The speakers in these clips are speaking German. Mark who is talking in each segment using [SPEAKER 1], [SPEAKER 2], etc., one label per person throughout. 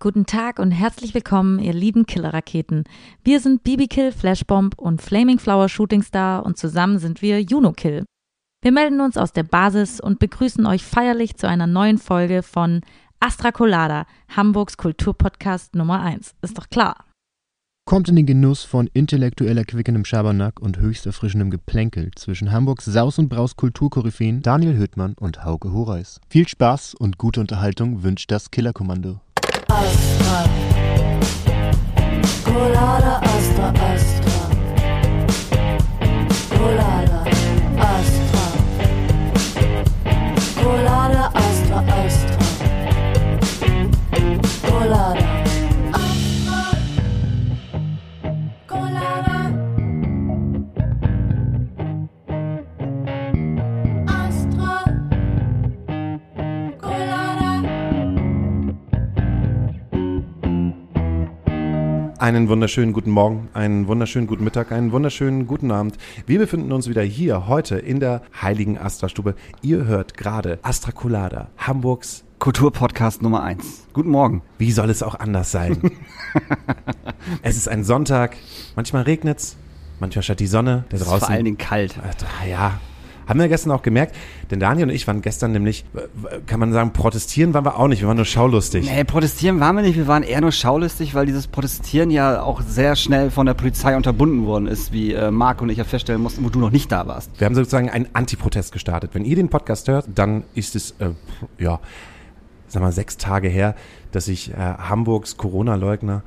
[SPEAKER 1] Guten Tag und herzlich willkommen, ihr lieben Killerraketen. Wir sind BB Kill, Flashbomb und Flaming Flower Shooting Star und zusammen sind wir Juno Kill. Wir melden uns aus der Basis und begrüßen euch feierlich zu einer neuen Folge von Astra Colada, Hamburgs Kulturpodcast Nummer 1. Ist doch klar.
[SPEAKER 2] Kommt in den Genuss von intellektuell erquickendem Schabernack und höchst erfrischendem Geplänkel zwischen Hamburgs Saus- und Braus-Kulturkoryphäen Daniel Hüttmann und Hauke Horeis. Viel Spaß und gute Unterhaltung wünscht das Killerkommando.
[SPEAKER 3] Astra. Colada,
[SPEAKER 4] Einen wunderschönen guten Morgen, einen wunderschönen guten Mittag, einen wunderschönen guten Abend. Wir befinden uns wieder hier heute in der heiligen Astra-Stube. Ihr hört gerade Astra Colada, Hamburgs.
[SPEAKER 5] Kulturpodcast Nummer 1. Guten Morgen.
[SPEAKER 4] Wie soll es auch anders sein? es ist ein Sonntag, manchmal regnet's, manchmal scheint die Sonne. Der
[SPEAKER 5] Es ist
[SPEAKER 4] draußen.
[SPEAKER 5] vor allen Dingen kalt.
[SPEAKER 4] Äh, Ja, haben wir gestern auch gemerkt, denn Daniel und ich waren gestern nämlich, äh, kann man sagen, protestieren waren wir auch nicht, wir waren nur schaulustig.
[SPEAKER 5] Nee, protestieren waren wir nicht, wir waren eher nur schaulustig, weil dieses Protestieren ja auch sehr schnell von der Polizei unterbunden worden ist, wie äh, Marc und ich ja feststellen mussten, wo du noch nicht da warst.
[SPEAKER 4] Wir haben sozusagen einen Antiprotest gestartet. Wenn ihr den Podcast hört, dann ist es, äh, ja, sag mal, sechs Tage her, dass sich äh, Hamburgs Corona-Leugner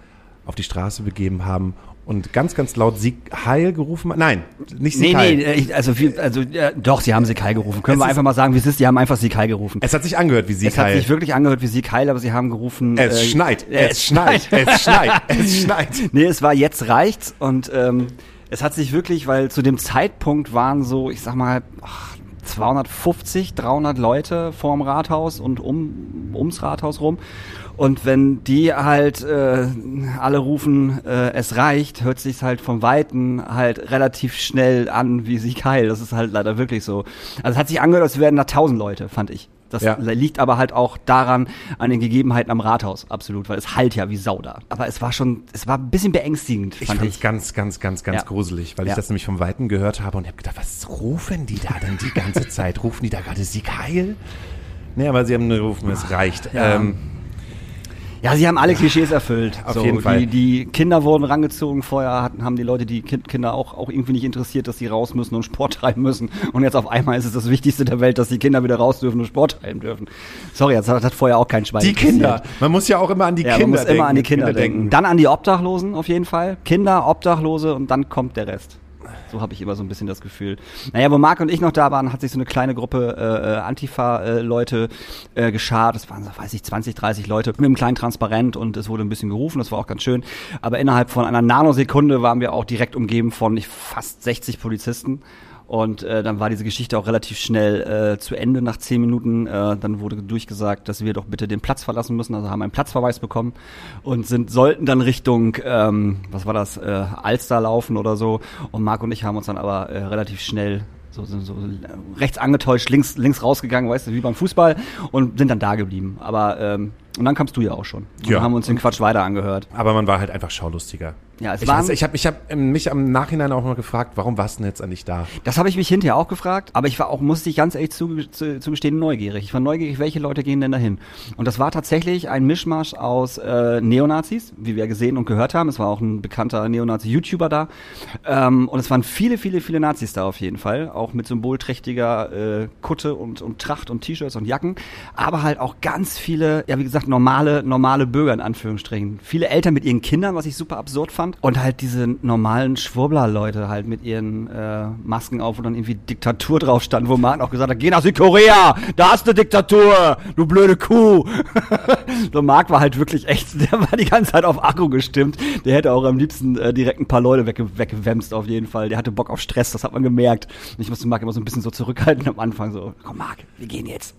[SPEAKER 4] auf die Straße begeben haben und ganz, ganz laut Sieg Heil gerufen. Nein, nicht Sieg
[SPEAKER 5] Nee,
[SPEAKER 4] Heil.
[SPEAKER 5] nee, ich, also, viel, also ja, doch, sie haben Sieg Heil gerufen. Können
[SPEAKER 4] Es
[SPEAKER 5] wir einfach mal sagen, wie es ist, sie haben einfach Sieg Heil gerufen.
[SPEAKER 4] Es hat sich angehört wie Sieg
[SPEAKER 5] Es hat
[SPEAKER 4] Heil.
[SPEAKER 5] sich wirklich angehört wie Sieg Heil, aber sie haben gerufen...
[SPEAKER 4] es
[SPEAKER 5] äh,
[SPEAKER 4] schneit,
[SPEAKER 5] äh,
[SPEAKER 4] es schneit, es schneit, es schneit.
[SPEAKER 5] Nee, es war jetzt reicht's und ähm, es hat sich wirklich, weil zu dem Zeitpunkt waren so, ich sag mal, ach, 250, 300 Leute vorm Rathaus und um, ums Rathaus rum. Und wenn die halt äh, alle rufen, äh, es reicht, hört sich's halt vom Weiten halt relativ schnell an wie Sieg Heil. Das ist halt leider wirklich so. Also es hat sich angehört, als wären da 1000 Leute, fand ich. Das
[SPEAKER 4] Ja.
[SPEAKER 5] liegt aber halt auch daran, an den Gegebenheiten am Rathaus, absolut, weil es halt ja wie Sau da. Aber es war schon, es war ein bisschen beängstigend,
[SPEAKER 4] Ich
[SPEAKER 5] fand
[SPEAKER 4] fand
[SPEAKER 5] ich.
[SPEAKER 4] es ganz, ganz, ganz, ganz
[SPEAKER 5] Ja.
[SPEAKER 4] gruselig, weil ich
[SPEAKER 5] Ja.
[SPEAKER 4] das nämlich vom Weiten gehört habe und habe gedacht, was rufen die da denn die ganze Zeit? Rufen die da gerade Sieg Heil? Nee, aber sie haben nur gerufen, es reicht. Ähm,
[SPEAKER 5] Ja, sie haben alle Klischees erfüllt.
[SPEAKER 4] Auf
[SPEAKER 5] so,
[SPEAKER 4] jeden
[SPEAKER 5] die,
[SPEAKER 4] Fall.
[SPEAKER 5] Die Kinder wurden rangezogen. Vorher hatten, haben die Leute die kind, Kinder auch, auch irgendwie nicht interessiert, dass sie raus müssen und Sport treiben müssen. Und jetzt auf einmal ist es das Wichtigste der Welt, dass die Kinder wieder raus dürfen und Sport treiben dürfen. Sorry, das hat, hat vorher auch kein Schwein
[SPEAKER 4] die Kinder. Man muss ja auch immer an die
[SPEAKER 5] Ja,
[SPEAKER 4] Kinder
[SPEAKER 5] man muss
[SPEAKER 4] denken.
[SPEAKER 5] immer an die Kinder, denken. Dann an die Obdachlosen auf jeden Fall. Kinder, Obdachlose und dann kommt der Rest. So habe ich immer so ein bisschen das Gefühl. Naja, wo Marc und ich noch da waren, hat sich so eine kleine Gruppe äh, äh, Antifa-Leute äh, geschart. Das waren, so, weiß ich, 20, 30 Leute mit einem kleinen Transparent und es wurde ein bisschen gerufen. Das war auch ganz schön. Aber innerhalb von einer Nanosekunde waren wir auch direkt umgeben von ich, fast 60 Polizisten. Und äh, dann war diese Geschichte auch relativ schnell äh, zu Ende nach zehn Minuten. Äh, dann wurde durchgesagt, dass wir doch bitte den Platz verlassen müssen. Also haben einen Platzverweis bekommen und sind sollten dann Richtung, ähm, was war das, äh, Alster laufen oder so. Und Marc und ich haben uns dann aber äh, relativ schnell so, so, so rechts angetäuscht, links, links rausgegangen, weißt du, wie beim Fußball und sind dann da geblieben. Aber ähm, und dann kamst du ja auch schon. Und
[SPEAKER 4] Ja.
[SPEAKER 5] haben uns den Quatsch weiter angehört.
[SPEAKER 4] Aber man war halt einfach schaulustiger.
[SPEAKER 5] Ja, es
[SPEAKER 4] ich
[SPEAKER 5] waren-
[SPEAKER 4] weiß, ich habe ich hab ähm, mich am Nachhinein auch mal gefragt, warum warst du denn jetzt eigentlich da?
[SPEAKER 5] Das habe ich mich hinterher auch gefragt, aber ich war auch, musste ich ganz ehrlich zuge- zu, zugestehen, neugierig. Ich war neugierig, welche Leute gehen denn dahin? Und das war tatsächlich ein Mischmasch aus äh, Neonazis, wie wir gesehen und gehört haben. Es war auch ein bekannter Neonazi-YouTuber da. Ähm, und es waren viele, viele, viele Nazis da auf jeden Fall. Auch mit symbolträchtiger äh, Kutte und, und Tracht und T-Shirts und Jacken. Aber halt auch ganz viele, ja wie gesagt, normale, normale Bürger in Anführungsstrichen. Viele Eltern mit ihren Kindern, was ich super absurd fand. Und halt diese normalen Schwurbler-Leute halt mit ihren äh, Masken auf, wo dann irgendwie Diktatur drauf stand, wo Martin auch gesagt hat, geh nach Südkorea, da hast du Diktatur, du blöde Kuh. so Marc war halt wirklich echt, der war die ganze Zeit auf Akku gestimmt. Der hätte auch am liebsten äh, direkt ein paar Leute wegge weggewämst auf jeden Fall. Der hatte Bock auf Stress, das hat man gemerkt. Und ich musste Marc immer so ein bisschen so zurückhalten am Anfang, so, komm Marc, wir gehen jetzt.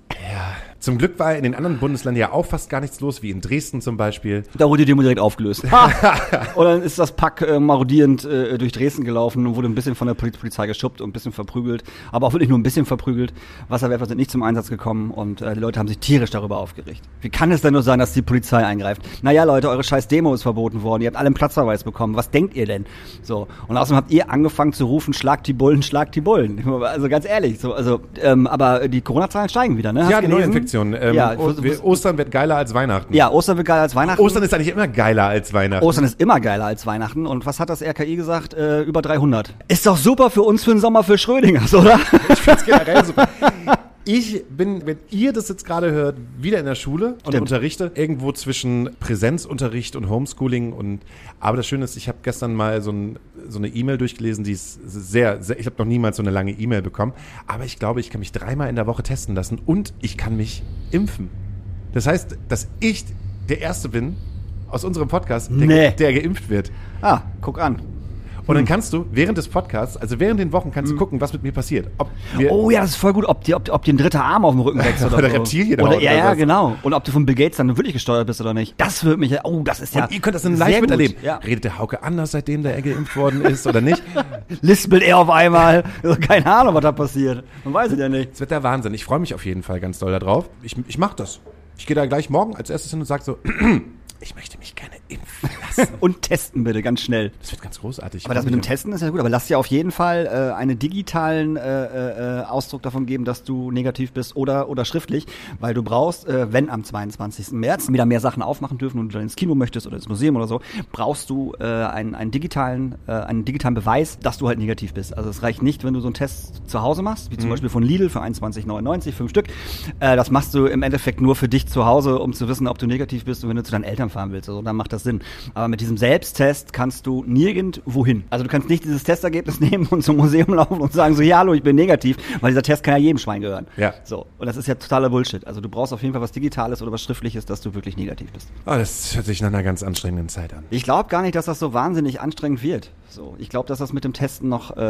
[SPEAKER 4] Zum Glück war in den anderen Bundesländern ja auch fast gar nichts los, wie in Dresden zum Beispiel.
[SPEAKER 5] Da wurde die Demo direkt aufgelöst. und dann ist das Pack äh, marodierend äh, durch Dresden gelaufen und wurde ein bisschen von der Poli- Polizei geschubbt und ein bisschen verprügelt. Aber auch wirklich nur ein bisschen verprügelt. Wasserwerfer sind nicht zum Einsatz gekommen und äh, die Leute haben sich tierisch darüber aufgeregt. Wie kann es denn nur sein, dass die Polizei eingreift? Naja, Leute, eure scheiß Demo ist verboten worden. Ihr habt alle einen Platzverweis bekommen. Was denkt ihr denn? So. Und außerdem habt ihr angefangen zu rufen, schlagt die Bullen, schlagt die Bullen. Also ganz ehrlich. So, also, ähm, aber die Corona-Zahlen steigen wieder, ne? Hast
[SPEAKER 4] ja? Neuinfektion. Ähm,
[SPEAKER 5] ja,
[SPEAKER 4] wir- Ostern wird geiler als Weihnachten.
[SPEAKER 5] ja, Ostern wird geiler als Weihnachten.
[SPEAKER 4] Ostern ist eigentlich immer geiler als Weihnachten.
[SPEAKER 5] Ostern ist immer geiler als Weihnachten. Und was hat das RKI gesagt? Äh, über 300. Ist doch super für uns für den Sommer für Schrödingers, oder?
[SPEAKER 4] Ich find's generell super. Ich bin, wenn ihr das jetzt gerade hört, wieder in der Schule und
[SPEAKER 5] Stimmt.
[SPEAKER 4] unterrichte irgendwo zwischen Präsenzunterricht und Homeschooling und aber das Schöne ist, ich habe gestern mal so, ein, so eine E-Mail durchgelesen, die ist sehr, sehr ich habe noch niemals so eine lange E-Mail bekommen, aber ich glaube, ich kann mich dreimal in der Woche testen lassen und ich kann mich impfen. Das heißt, dass ich der Erste bin aus unserem Podcast, der,
[SPEAKER 5] Nee.
[SPEAKER 4] der geimpft wird.
[SPEAKER 5] ah, guck an.
[SPEAKER 4] Und dann kannst du während des Podcasts, also während den Wochen, kannst du gucken, was mit mir passiert. Ob wir,
[SPEAKER 5] Oh ja, das ist voll gut, ob dir ob, ob dir ein dritter Arm auf dem Rücken wächst oder,
[SPEAKER 4] Oder
[SPEAKER 5] so.
[SPEAKER 4] Reptilien
[SPEAKER 5] oder, Ja, ja,
[SPEAKER 4] was.
[SPEAKER 5] genau. Und ob du von Bill Gates dann wirklich gesteuert bist oder nicht. Das wird mich, oh, das ist ja.
[SPEAKER 4] Und ihr könnt das dann live miterleben.
[SPEAKER 5] Ja.
[SPEAKER 4] Redet der Hauke anders, seitdem der geimpft worden ist oder nicht?
[SPEAKER 5] Lispelt er auf einmal. Also, keine Ahnung, was da passiert. Man weiß es ja nicht.
[SPEAKER 4] Es wird der Wahnsinn. Ich freue mich auf jeden Fall ganz doll darauf. Ich, ich mache das. Ich gehe da gleich morgen als erstes hin und sage so, ich möchte mich gerne impfen lassen.
[SPEAKER 5] Und testen bitte, ganz schnell.
[SPEAKER 4] Das wird ganz großartig.
[SPEAKER 5] Aber das mit dem Testen ist ja gut, aber lass dir auf jeden Fall äh, einen digitalen äh, äh, Ausdruck davon geben, dass du negativ bist oder, oder schriftlich, weil du brauchst, äh, wenn am 22. März wieder mehr Sachen aufmachen dürfen und du dann ins Kino möchtest oder ins Museum oder so, brauchst du äh, einen, einen, digitalen, äh, einen digitalen Beweis, dass du halt negativ bist. Also es reicht nicht, wenn du so einen Test zu Hause machst, wie zum Beispiel von Lidl für 21,99, fünf Stück. Äh, das machst du im Endeffekt nur für dich zu Hause, um zu wissen, ob du negativ bist und wenn du zu deinen Eltern fahren willst, also, dann macht das Sinn. Aber mit diesem Selbsttest kannst du nirgendwo hin. Also du kannst nicht dieses Testergebnis nehmen und zum Museum laufen und sagen so, ja, hallo, ich bin negativ, weil dieser Test kann ja jedem Schwein gehören.
[SPEAKER 4] Ja.
[SPEAKER 5] So. Und das ist ja totaler Bullshit. Also du brauchst auf jeden Fall was Digitales oder was Schriftliches, dass du wirklich negativ bist.
[SPEAKER 4] Oh, das hört sich nach einer ganz anstrengenden Zeit an.
[SPEAKER 5] Ich glaube gar nicht, dass das so wahnsinnig anstrengend wird. So, ich glaube, dass das mit dem Testen noch, äh,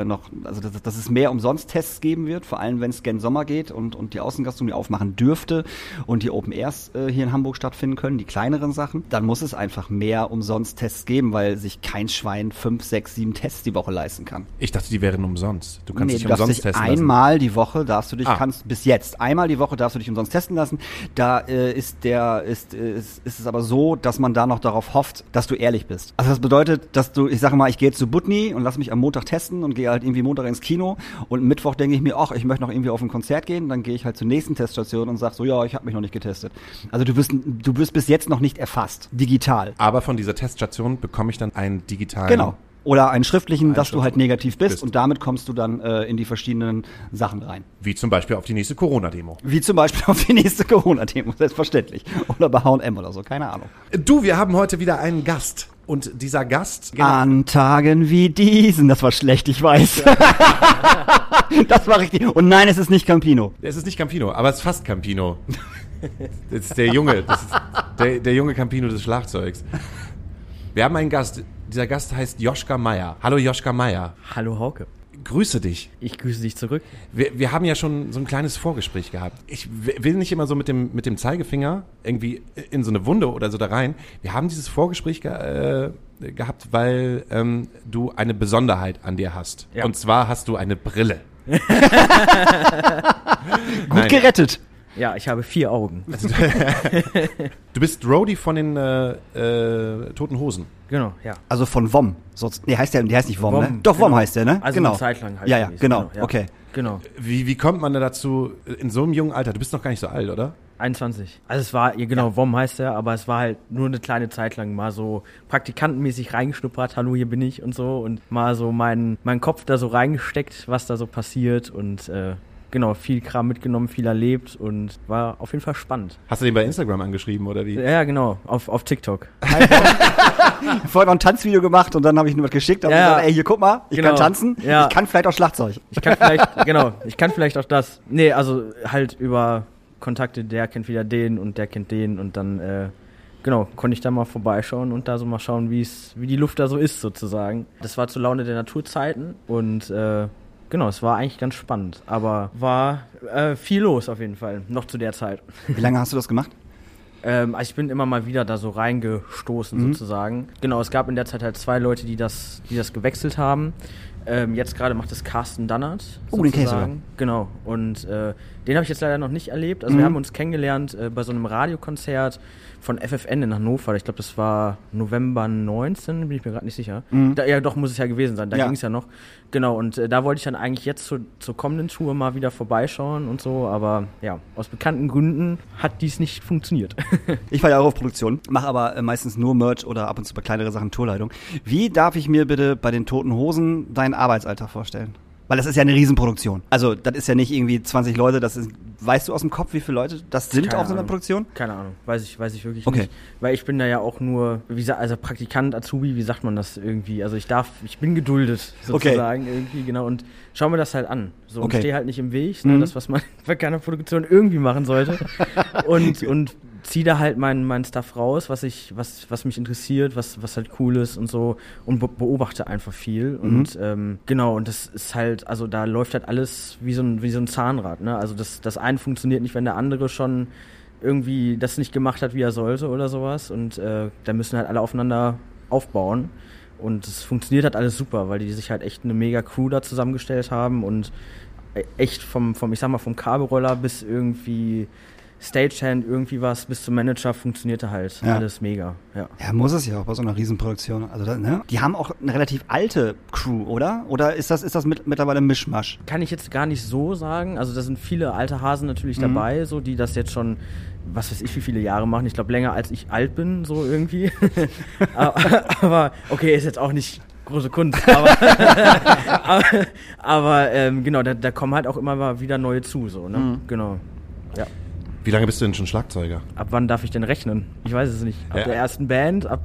[SPEAKER 5] äh, noch also dass, dass es mehr Umsonst-Tests geben wird, vor allem wenn es gen Sommer geht und, und die Außengastronomie aufmachen dürfte und die Open Airs äh, hier in Hamburg stattfinden können, die kleineren Sachen, dann muss es einfach mehr Umsonst-Tests geben, weil sich kein Schwein fünf, sechs, sieben Tests die Woche leisten kann.
[SPEAKER 4] Ich dachte, die wären umsonst. Du kannst
[SPEAKER 5] Nee,
[SPEAKER 4] dich
[SPEAKER 5] du
[SPEAKER 4] umsonst
[SPEAKER 5] dich
[SPEAKER 4] testen lassen.
[SPEAKER 5] einmal die Woche darfst du dich
[SPEAKER 4] Ah.
[SPEAKER 5] kannst bis jetzt einmal die Woche darfst du dich umsonst testen lassen. Da äh, ist der ist, ist ist es aber so, dass man da noch darauf hofft, dass du ehrlich bist. Also das bedeutet, dass du ich sage mal, ich gehe jetzt zu Butni und lass mich am Montag testen und gehe halt irgendwie Montag ins Kino und Mittwoch denke ich mir, ach, ich möchte noch irgendwie auf ein Konzert gehen, dann gehe ich halt zur nächsten Teststation und sag so, ja, ich habe mich noch nicht getestet. Also du wirst du wirst bis jetzt noch nicht erfasst digital.
[SPEAKER 4] Aber von dieser Teststation bekomme ich dann einen digitalen.
[SPEAKER 5] Genau. Oder einen schriftlichen, dass du halt negativ bist,
[SPEAKER 4] bist.
[SPEAKER 5] und damit kommst du dann äh, in die verschiedenen Sachen rein.
[SPEAKER 4] Wie zum Beispiel auf die nächste Corona-Demo.
[SPEAKER 5] Wie zum Beispiel auf die nächste Corona-Demo, selbstverständlich. Oder bei H&M oder so, keine Ahnung.
[SPEAKER 4] Du, wir haben heute wieder einen Gast. Und dieser Gast.
[SPEAKER 5] An Tagen wie diesen, das war schlecht, ich weiß. das war richtig. Und nein, es ist nicht Campino.
[SPEAKER 4] Es ist nicht Campino, aber es ist fast Campino. Das ist der Junge, das ist der, der junge Campino des Schlagzeugs. Wir haben einen Gast. Dieser Gast heißt Joschka Meier. Hallo Joschka Meier.
[SPEAKER 6] Hallo Hauke.
[SPEAKER 4] Grüße dich.
[SPEAKER 6] Ich grüße dich zurück.
[SPEAKER 4] Wir, wir haben ja schon so ein kleines Vorgespräch gehabt. Ich will nicht immer so mit dem, mit dem Zeigefinger irgendwie in so eine Wunde oder so da rein. Wir haben dieses Vorgespräch ge äh, gehabt, weil ähm, du eine Besonderheit an dir hast.
[SPEAKER 6] Ja.
[SPEAKER 4] Und zwar hast du eine Brille.
[SPEAKER 5] Gut
[SPEAKER 4] Nein.
[SPEAKER 5] gerettet.
[SPEAKER 6] Ja, ich habe vier Augen.
[SPEAKER 4] Du bist Roadie von den äh, äh, Toten Hosen.
[SPEAKER 6] Genau, ja.
[SPEAKER 5] Also von WOM. Sonst, nee, heißt der, der heißt nicht WOM,
[SPEAKER 6] WOM,
[SPEAKER 5] ne? Doch, WOM
[SPEAKER 6] genau.
[SPEAKER 5] heißt der, ne?
[SPEAKER 6] Also
[SPEAKER 5] genau.
[SPEAKER 6] eine Zeit lang halt
[SPEAKER 5] Ja, ja, genau.
[SPEAKER 6] genau, ja.
[SPEAKER 5] Okay.
[SPEAKER 6] Genau.
[SPEAKER 4] Wie, wie kommt man da dazu, in so einem jungen Alter, du bist noch gar nicht so alt, oder?
[SPEAKER 6] 21. Also es war, ja, genau, WOM heißt er, aber es war halt nur eine kleine Zeit lang mal so praktikantenmäßig reingeschnuppert, hallo, hier bin ich und so und mal so meinen meinen Kopf da so reingesteckt, was da so passiert und äh, genau, viel Kram mitgenommen, viel erlebt und war auf jeden Fall spannend.
[SPEAKER 4] Hast du den bei Instagram angeschrieben, oder wie?
[SPEAKER 6] Ja, genau, auf, auf TikTok.
[SPEAKER 5] Vorher noch ein Tanzvideo gemacht und dann habe ich ihm was geschickt und
[SPEAKER 6] Ja,
[SPEAKER 5] gesagt, ey, hier guck mal, ich
[SPEAKER 6] Genau.
[SPEAKER 5] kann tanzen,
[SPEAKER 6] Ja.
[SPEAKER 5] ich kann vielleicht auch Schlagzeug.
[SPEAKER 6] Ich kann vielleicht, genau, ich kann vielleicht auch das. Nee, also halt über Kontakte, der kennt wieder den und der kennt den und dann, äh, genau, konnte ich da mal vorbeischauen und da so mal schauen, wie es, wie die Luft da so ist sozusagen. Das war zur Laune der Naturzeiten und äh, genau, es war eigentlich ganz spannend, aber war äh, viel los auf jeden Fall, noch zu der Zeit.
[SPEAKER 5] Wie lange hast du das gemacht?
[SPEAKER 6] Ähm, also ich bin immer mal wieder da so reingestoßen
[SPEAKER 5] Mhm.
[SPEAKER 6] sozusagen. Genau, es gab in der Zeit halt zwei Leute, die das, die das gewechselt haben. Ähm, jetzt gerade macht es Carsten Dannert.
[SPEAKER 5] Oh, den
[SPEAKER 6] sozusagen. Genau. Und äh, den habe ich jetzt leider noch nicht erlebt. Also
[SPEAKER 5] Mhm.
[SPEAKER 6] wir haben uns kennengelernt äh, bei so einem Radiokonzert von FFN in Hannover. Ich glaube, das war November 19, bin ich mir gerade nicht sicher.
[SPEAKER 5] Mhm.
[SPEAKER 6] Da, ja, doch, muss es ja gewesen sein. Da
[SPEAKER 5] Ja.
[SPEAKER 6] ging es ja noch. Genau, und äh, da wollte ich dann eigentlich jetzt zur, zur kommenden Tour mal wieder vorbeischauen und so. Aber ja, aus bekannten Gründen hat dies nicht funktioniert.
[SPEAKER 5] Ich war ja auch auf Produktion, mache aber äh, meistens nur Merch oder ab und zu bei kleinere Sachen Tourleitung. Wie darf ich mir bitte bei den Toten Hosen deinen Arbeitsalltag vorstellen? Weil das ist ja eine Riesenproduktion. Also das ist ja nicht irgendwie 20 Leute, das ist, weißt du aus dem Kopf, wie viele Leute das sind
[SPEAKER 6] Keine
[SPEAKER 5] auf so einer
[SPEAKER 6] Ahnung.
[SPEAKER 5] Produktion?
[SPEAKER 6] Keine Ahnung, weiß ich, weiß ich wirklich
[SPEAKER 5] Okay.
[SPEAKER 6] nicht. Weil ich bin da ja auch nur, wie gesagt, also Praktikant, Azubi, wie sagt man das irgendwie? Also ich darf, ich bin geduldet
[SPEAKER 5] Okay.
[SPEAKER 6] sozusagen irgendwie, genau. Und schau mir das halt an. So,
[SPEAKER 5] Okay.
[SPEAKER 6] und stehe halt nicht im Weg, ne,
[SPEAKER 5] Mhm.
[SPEAKER 6] das, was man bei keiner Produktion irgendwie machen sollte. und, und ziehe da halt meinen mein Stuff raus, was ich, was, was mich interessiert, was, was halt cool ist und so und be beobachte einfach viel. Und ähm, genau, und das ist halt, also da läuft halt alles wie so ein, wie so ein Zahnrad, ne? Also das, das eine funktioniert nicht, wenn der andere schon irgendwie das nicht gemacht hat, wie er sollte oder sowas. Und äh, da müssen halt alle aufeinander aufbauen. Und es funktioniert halt alles super, weil die sich halt echt eine mega Crew da zusammengestellt haben und e- echt vom, vom ich sag mal, vom Kabelroller bis irgendwie Stagehand, irgendwie was, bis zum Manager funktionierte halt
[SPEAKER 5] Ja.
[SPEAKER 6] alles mega. Ja.
[SPEAKER 5] Ja, muss es ja auch bei so einer Riesenproduktion. Also, ne? Die haben auch eine relativ alte Crew, oder? Oder ist das, ist das mit, mittlerweile Mischmasch?
[SPEAKER 6] Kann ich jetzt gar nicht so sagen. Also da sind viele alte Hasen natürlich dabei, so die das jetzt schon, was weiß ich, wie viele Jahre machen. Ich glaube länger als ich alt bin, so irgendwie. aber, okay, ist jetzt auch nicht große Kunst. Aber, aber, aber ähm, genau, da, da kommen halt auch immer wieder neue zu, so ne? Genau. Ja.
[SPEAKER 4] Wie lange bist du denn schon Schlagzeuger?
[SPEAKER 6] Ab wann darf ich denn rechnen? Ich weiß es nicht. Ab
[SPEAKER 4] Ja.
[SPEAKER 6] der ersten Band, ab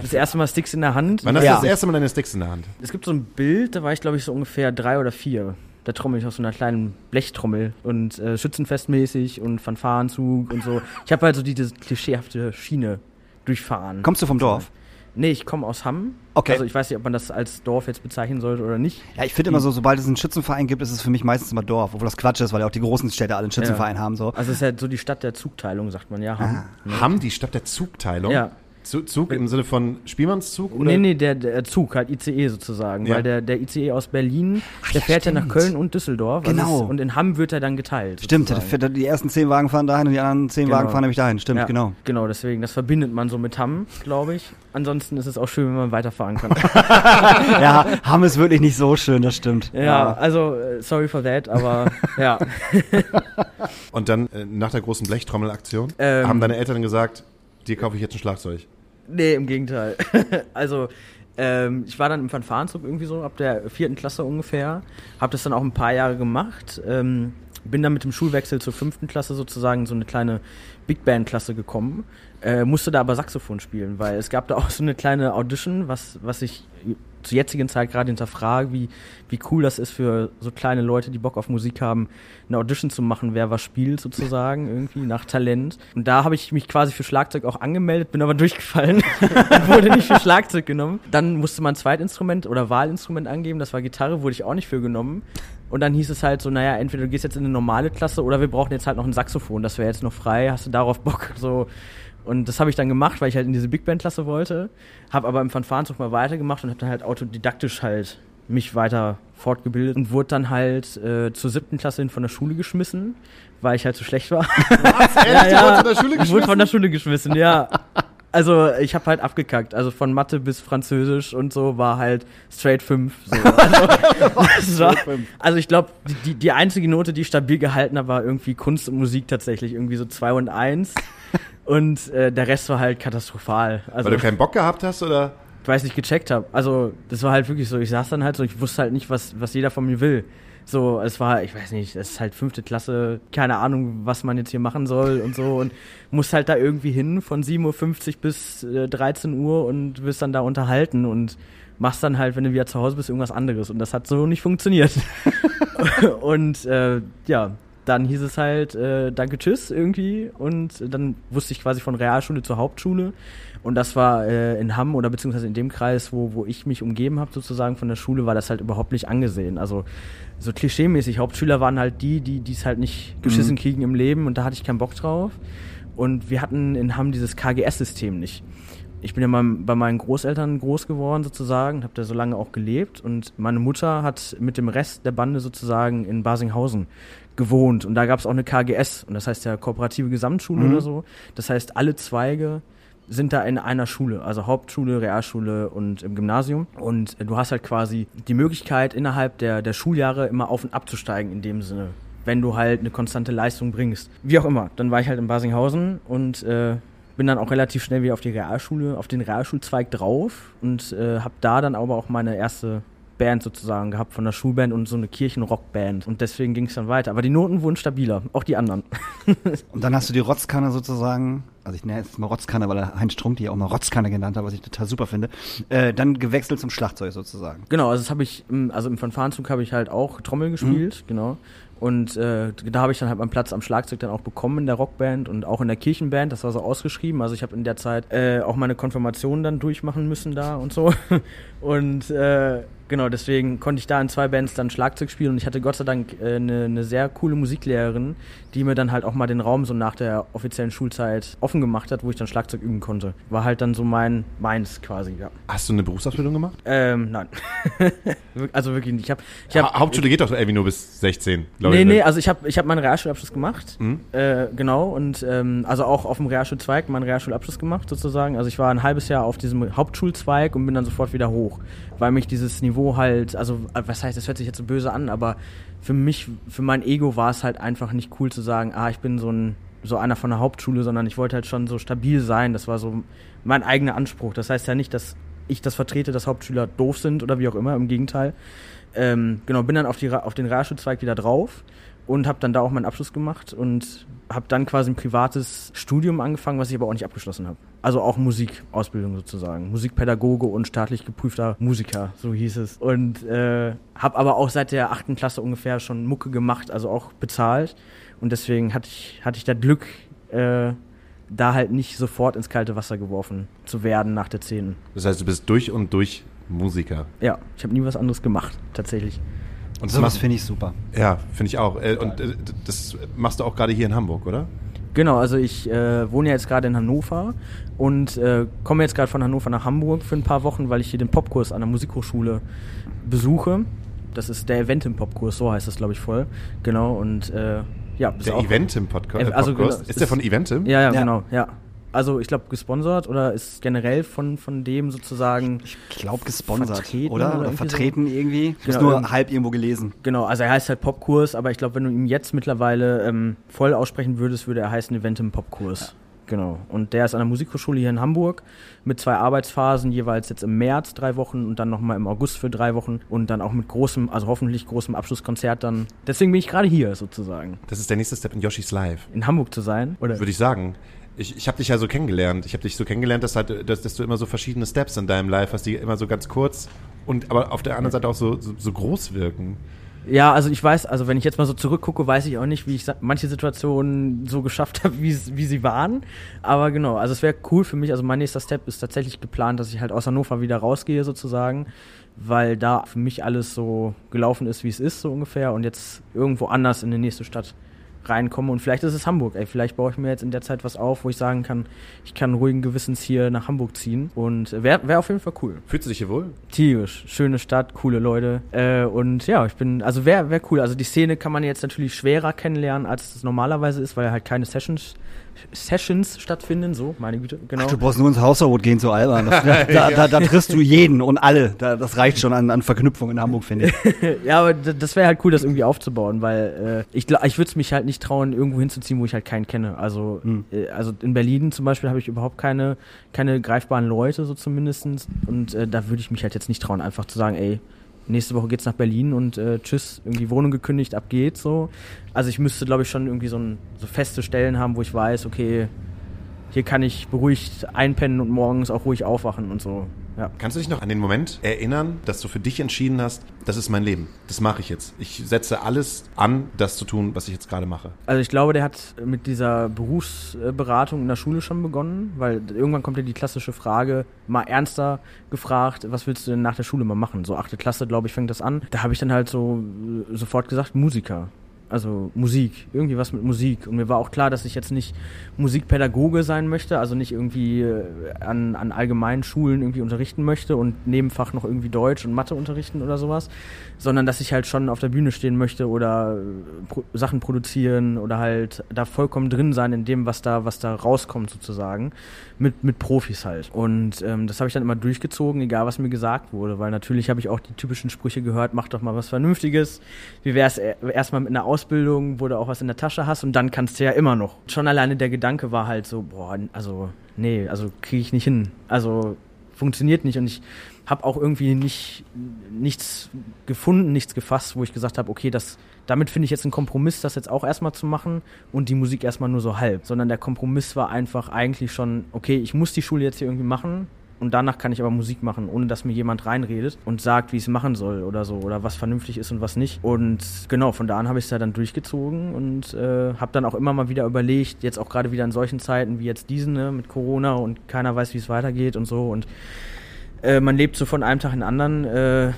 [SPEAKER 6] das erste Mal Sticks in der Hand.
[SPEAKER 4] Wann hast
[SPEAKER 5] Ja.
[SPEAKER 4] du das erste Mal deine Sticks in der Hand?
[SPEAKER 6] Es gibt so ein Bild, da war ich glaube ich so ungefähr drei oder vier. Da trommel ich auf so einer kleinen Blechtrommel und äh, Schützenfestmäßig und Fanfarenzug und so. Ich habe halt so diese klischeehafte Schiene durchfahren.
[SPEAKER 5] Kommst du vom Dorf?
[SPEAKER 6] Nee, ich komme aus Hamm.
[SPEAKER 5] Okay.
[SPEAKER 6] Also ich weiß nicht, ob man das als Dorf jetzt bezeichnen sollte oder nicht.
[SPEAKER 5] Ja, ich finde immer so, sobald es einen Schützenverein gibt, ist es für mich meistens immer Dorf. Obwohl das Quatsch ist, weil ja auch die großen Städte alle einen Schützenverein haben. So.
[SPEAKER 6] Also es ist halt so die Stadt der Zugteilung, sagt man ja. Hamm.
[SPEAKER 4] Hamm, die Stadt der Zugteilung?
[SPEAKER 6] Ja.
[SPEAKER 4] Zu- Zug im Sinne von Spielmannszug? Oder?
[SPEAKER 6] Nee, nee, der, der Zug, halt ICE sozusagen.
[SPEAKER 4] Ja.
[SPEAKER 6] Weil der, der ICE aus Berlin, der
[SPEAKER 5] ja,
[SPEAKER 6] fährt ja nach
[SPEAKER 5] stimmt.
[SPEAKER 6] Köln und Düsseldorf. Also
[SPEAKER 5] Genau.
[SPEAKER 6] es- und in Hamm wird er dann geteilt.
[SPEAKER 5] Stimmt,
[SPEAKER 6] sozusagen.
[SPEAKER 5] die ersten zehn Wagen fahren dahin und die anderen zehn
[SPEAKER 6] Genau.
[SPEAKER 5] Wagen fahren nämlich dahin. Stimmt,
[SPEAKER 6] Ja,
[SPEAKER 5] genau.
[SPEAKER 6] Genau, deswegen, das verbindet man so mit Hamm, glaube ich. Ansonsten ist es auch schön, wenn man weiterfahren kann.
[SPEAKER 5] ja, Hamm ist wirklich nicht so schön, das stimmt.
[SPEAKER 6] ja, also, äh, sorry for that, aber ja.
[SPEAKER 4] Und dann äh, nach der großen Blechtrommelaktion
[SPEAKER 6] Ähm.
[SPEAKER 4] haben deine Eltern gesagt, dir kaufe ich jetzt ein Schlagzeug.
[SPEAKER 6] Nee, im Gegenteil. also, ähm, ich war dann im Fanfarenzug irgendwie so ab der vierten Klasse ungefähr. Hab das dann auch ein paar Jahre gemacht. Ähm, bin dann mit dem Schulwechsel zur fünften Klasse sozusagen so eine kleine Big Band Klasse gekommen. Äh, musste da aber Saxophon spielen, weil es gab da auch so eine kleine Audition, was, was ich zur jetzigen Zeit gerade hinterfrage, wie, wie cool das ist für so kleine Leute, die Bock auf Musik haben, eine Audition zu machen, wer was spielt sozusagen, irgendwie nach Talent. Und da habe ich mich quasi für Schlagzeug auch angemeldet, bin aber durchgefallen und wurde nicht für Schlagzeug genommen. Dann musste man Zweitinstrument oder Wahlinstrument angeben, das war Gitarre, wurde ich auch nicht für genommen. Und dann hieß es halt so, naja, entweder du gehst jetzt in eine normale Klasse oder wir brauchen jetzt halt noch ein Saxophon, das wäre jetzt noch frei, hast du darauf Bock? So. Und das habe ich dann gemacht, weil ich halt in diese Big Band Klasse wollte, habe aber im Fanfarenzug mal weitergemacht und habe dann halt autodidaktisch halt mich weiter fortgebildet und wurde dann halt äh, zur siebten Klasse hin von der Schule geschmissen, weil ich halt zu schlecht war.
[SPEAKER 4] Was? Ehrlich?
[SPEAKER 6] Ja,
[SPEAKER 4] Du von der Schule
[SPEAKER 6] Ich wurde
[SPEAKER 4] geschmissen?
[SPEAKER 6] von der Schule geschmissen, ja. Also ich habe halt abgekackt. Also von Mathe bis Französisch und so war halt straight 5. So. Also, war, also ich glaube, die, die, einzige Note, die ich stabil gehalten habe, war irgendwie Kunst und Musik tatsächlich. Irgendwie so 2 und 1. Und äh, der Rest war halt katastrophal. Also
[SPEAKER 4] Weil du keinen Bock gehabt hast, oder?
[SPEAKER 6] weil ich nicht gecheckt habe. Also das war halt wirklich so. Ich saß dann halt so, ich wusste halt nicht, was, was jeder von mir will. So, es war, ich weiß nicht, es ist halt fünfte Klasse, keine Ahnung, was man jetzt hier machen soll und so und muss halt da irgendwie hin von 7.50 Uhr bis äh, 13 Uhr und wirst dann da unterhalten und machst dann halt, wenn du wieder zu Hause bist, irgendwas anderes und das hat so nicht funktioniert. und äh, ja, dann hieß es halt, äh, danke, tschüss irgendwie. Und dann wusste ich quasi von Realschule zur Hauptschule. Und das war äh, in Hamm oder beziehungsweise in dem Kreis, wo, wo ich mich umgeben habe, sozusagen von der Schule, war das halt überhaupt nicht angesehen. Also so klischeemäßig, Hauptschüler waren halt die, die es halt nicht geschissen kriegen im Leben und da hatte ich keinen Bock drauf. Und wir hatten in Hamm dieses KGS-System nicht. Ich bin ja mal bei meinen Großeltern groß geworden sozusagen, habe da so lange auch gelebt und meine Mutter hat mit dem Rest der Bande sozusagen in Basinghausen gewohnt und da gab es auch eine KGS und das heißt ja kooperative Gesamtschule
[SPEAKER 5] Mhm.
[SPEAKER 6] oder so. Das heißt, alle Zweige sind da in einer Schule, also Hauptschule, Realschule und im Gymnasium. Und äh, du hast halt quasi die Möglichkeit, innerhalb der, der Schuljahre immer auf und abzusteigen in dem Sinne, wenn du halt eine konstante Leistung bringst. Wie auch immer, dann war ich halt in Basinghausen und äh, bin dann auch relativ schnell wieder auf die Realschule, auf den Realschulzweig drauf und äh, habe da dann aber auch meine erste Band sozusagen gehabt von der Schulband und so eine Kirchenrockband. Und deswegen ging es dann weiter. Aber die Noten wurden stabiler, auch die anderen.
[SPEAKER 5] Und dann hast du die Rotzkanne sozusagen, also ich nenne es mal Rotzkanne, weil er Heinz Strunk die auch mal Rotzkanne genannt hat, was ich total super finde, äh, dann gewechselt zum Schlagzeug sozusagen.
[SPEAKER 6] Genau, also das habe ich, im- also im Fanfarenzug habe ich halt auch Trommel gespielt, genau. Und äh, da habe ich dann halt meinen Platz am Schlagzeug dann auch bekommen in der Rockband und auch in der Kirchenband, das war so ausgeschrieben. Also ich habe in der Zeit äh, auch meine Konfirmation dann durchmachen müssen da und so. Und äh, genau, deswegen konnte ich da in zwei Bands dann Schlagzeug spielen und ich hatte Gott sei Dank äh, eine eine sehr coole Musiklehrerin, die mir dann halt auch mal den Raum so nach der offiziellen Schulzeit offen gemacht hat, wo ich dann Schlagzeug üben konnte. War halt dann so mein meins quasi, ja.
[SPEAKER 4] Hast du eine Berufsausbildung gemacht?
[SPEAKER 6] Ähm, nein. Also wirklich nicht. Ich habe ich hab,
[SPEAKER 4] Ha Hauptschule geht doch irgendwie nur bis 16, glaube
[SPEAKER 6] Nee,
[SPEAKER 4] ich. ne?
[SPEAKER 6] nee, also ich habe ich hab meinen Realschulabschluss gemacht.
[SPEAKER 4] Mhm.
[SPEAKER 6] Äh, genau, und ähm, also auch auf dem Realschulzweig meinen Realschulabschluss gemacht sozusagen. Also ich war ein halbes Jahr auf diesem Hauptschulzweig und bin dann sofort wieder hoch, weil mich dieses Niveau halt, also äh, was heißt, das hört sich jetzt so böse an, aber für mich, für mein Ego war es halt einfach nicht cool zu sagen, ah, ich bin so ein so einer von der Hauptschule, sondern ich wollte halt schon so stabil sein. Das war so mein eigener Anspruch. Das heißt ja nicht, dass ich das vertrete, dass Hauptschüler doof sind oder wie auch immer, im Gegenteil. Ähm, genau, bin dann auf, die, auf den Realschulzweig wieder drauf und habe dann da auch meinen Abschluss gemacht und habe dann quasi ein privates Studium angefangen, was ich aber auch nicht abgeschlossen habe. Also auch Musikausbildung sozusagen. Musikpädagoge und staatlich geprüfter Musiker, so hieß es. Und äh, habe aber auch seit der achten Klasse ungefähr schon Mucke gemacht, also auch bezahlt. Und deswegen hatte ich, hatte ich das Glück, äh, da halt nicht sofort ins kalte Wasser geworfen zu werden nach der 10.
[SPEAKER 4] Das heißt, du bist durch und durch Musiker.
[SPEAKER 6] Ja, ich habe nie was anderes gemacht, tatsächlich.
[SPEAKER 4] Und das
[SPEAKER 5] Sowas
[SPEAKER 4] machst-
[SPEAKER 5] finde ich super.
[SPEAKER 4] Ja, finde ich auch. Äh, Und äh, das machst du auch gerade hier in Hamburg, oder?
[SPEAKER 6] Genau, also ich äh, wohne ja jetzt gerade in Hannover und äh, komme jetzt gerade von Hannover nach Hamburg für ein paar Wochen, weil ich hier den Popkurs an der Musikhochschule besuche. Das ist der Eventim-Popkurs, so heißt das, glaube ich, voll. Genau, und äh, ja. ist
[SPEAKER 4] Der
[SPEAKER 6] auch-
[SPEAKER 4] Eventim-Podcast.
[SPEAKER 6] Äh, also
[SPEAKER 4] Podcast.
[SPEAKER 6] genau,
[SPEAKER 4] ist der von
[SPEAKER 6] ist-
[SPEAKER 4] Eventim?
[SPEAKER 6] Ja, ja,
[SPEAKER 5] Ja.
[SPEAKER 6] genau, ja. Also ich glaube gesponsert oder ist generell von, von dem sozusagen
[SPEAKER 5] Ich glaube gesponsert,
[SPEAKER 6] Vertreten
[SPEAKER 5] oder?
[SPEAKER 6] oder
[SPEAKER 5] Oder
[SPEAKER 6] irgendwie
[SPEAKER 5] vertreten irgendwie. Ich
[SPEAKER 6] Genau,
[SPEAKER 5] habe nur
[SPEAKER 6] irgend-
[SPEAKER 5] halb irgendwo gelesen.
[SPEAKER 6] Genau, also er heißt halt Popkurs, aber ich glaube, wenn du ihn jetzt mittlerweile ähm, voll aussprechen würdest, würde er heißen Eventim Popkurs. Genau. Und der ist an der Musikhochschule hier in Hamburg mit zwei Arbeitsphasen, jeweils jetzt im März drei Wochen und dann nochmal im August für drei Wochen und dann auch mit großem, also hoffentlich großem Abschlusskonzert dann. Deswegen bin ich gerade hier sozusagen.
[SPEAKER 4] Das ist der nächste Step in Yoshis Live.
[SPEAKER 6] In Hamburg zu sein. Oder?
[SPEAKER 4] Würde ich sagen. Ich, ich habe dich ja so kennengelernt. Ich habe dich so kennengelernt, dass, halt, dass, dass du immer so verschiedene Steps in deinem Live hast, die immer so ganz kurz und aber auf der anderen Seite auch so, so, so groß wirken.
[SPEAKER 6] Ja, also ich weiß, also wenn ich jetzt mal so zurückgucke, weiß ich auch nicht, wie ich manche Situationen so geschafft habe, wie sie waren. Aber genau, also es wäre cool für mich. Also mein nächster Step ist tatsächlich geplant, dass ich halt aus Hannover wieder rausgehe sozusagen, weil da für mich alles so gelaufen ist, wie es ist so ungefähr und jetzt irgendwo anders in die nächste Stadt reinkomme und vielleicht ist es Hamburg, ey, vielleicht baue ich mir jetzt in der Zeit was auf, wo ich sagen kann, ich kann ruhigen Gewissens hier nach Hamburg ziehen und wäre wär auf jeden Fall cool.
[SPEAKER 4] Fühlst du dich hier wohl?
[SPEAKER 6] Tierisch. Schöne Stadt, coole Leute. Äh, und ja, ich bin, also wäre wär cool. Also die Szene kann man jetzt natürlich schwerer kennenlernen, als es normalerweise ist, weil halt keine Sessions, Sessions stattfinden. So, meine Güte, genau.
[SPEAKER 5] Ach, du brauchst nur ins Hausverbot gehen zu albern. Das, da, da, da, da triffst du jeden und alle. Da, das reicht schon an, an Verknüpfung in Hamburg, finde ich.
[SPEAKER 6] ja, aber das wäre halt cool, das irgendwie aufzubauen, weil äh, ich, ich würde es mich halt nicht trauen, irgendwo hinzuziehen, wo ich halt keinen kenne. Also,
[SPEAKER 5] Hm.
[SPEAKER 6] äh, also in Berlin zum Beispiel habe ich überhaupt keine, keine greifbaren Leute, so zumindestens Und äh, da würde ich mich halt jetzt nicht trauen, einfach zu sagen, ey, nächste Woche geht's nach Berlin und äh, tschüss, irgendwie Wohnung gekündigt, ab geht's so. Also ich müsste, glaube ich, schon irgendwie so, ein, so feste Stellen haben, wo ich weiß, okay, hier kann ich beruhigt einpennen und morgens auch ruhig aufwachen und so. Ja.
[SPEAKER 4] Kannst du dich noch an den Moment erinnern, dass du für dich entschieden hast, das ist mein Leben, das mache ich jetzt. Ich setze alles an, das zu tun, was ich jetzt gerade mache.
[SPEAKER 6] Also ich glaube, der hat mit dieser Berufsberatung in der Schule schon begonnen, weil irgendwann kommt ja die klassische Frage, mal ernster gefragt, was willst du denn nach der Schule mal machen? So achte Klasse, glaube ich, fängt das an. Da habe ich dann halt so äh, sofort gesagt, Musiker. Also Musik, irgendwie was mit Musik. Und mir war auch klar, dass ich jetzt nicht Musikpädagoge sein möchte, also nicht irgendwie äh, an, an allgemeinen Schulen irgendwie unterrichten möchte und Nebenfach noch irgendwie Deutsch und Mathe unterrichten oder sowas, sondern dass ich halt schon auf der Bühne stehen möchte oder äh, pro Sachen produzieren oder halt da vollkommen drin sein in dem, was da, was da rauskommt sozusagen, mit, mit Profis halt. Und ähm, das habe ich dann immer durchgezogen, egal was mir gesagt wurde, weil natürlich habe ich auch die typischen Sprüche gehört, mach doch mal was Vernünftiges, wie wäre es erstmal mit einer Ausbildung, wo du auch was in der Tasche hast und dann kannst du ja immer noch. Schon alleine der Gedanke war halt so, boah, also nee, also kriege ich nicht hin. Also funktioniert nicht und ich habe auch irgendwie nicht nichts gefunden, nichts gefasst, wo ich gesagt habe, okay, das damit finde ich jetzt einen Kompromiss, das jetzt auch erstmal zu machen und die Musik erstmal nur so halb, sondern der Kompromiss war einfach eigentlich schon, okay, ich muss die Schule jetzt hier irgendwie machen, und danach kann ich aber Musik machen, ohne dass mir jemand reinredet und sagt, wie ich es machen soll oder so oder was vernünftig ist und was nicht. Und genau, von da an habe ich es ja dann durchgezogen und äh, habe dann auch immer mal wieder überlegt, jetzt auch gerade wieder in solchen Zeiten wie jetzt diesen ne, mit Corona und keiner weiß, wie es weitergeht und so und äh, man lebt so von einem Tag in den anderen. Äh,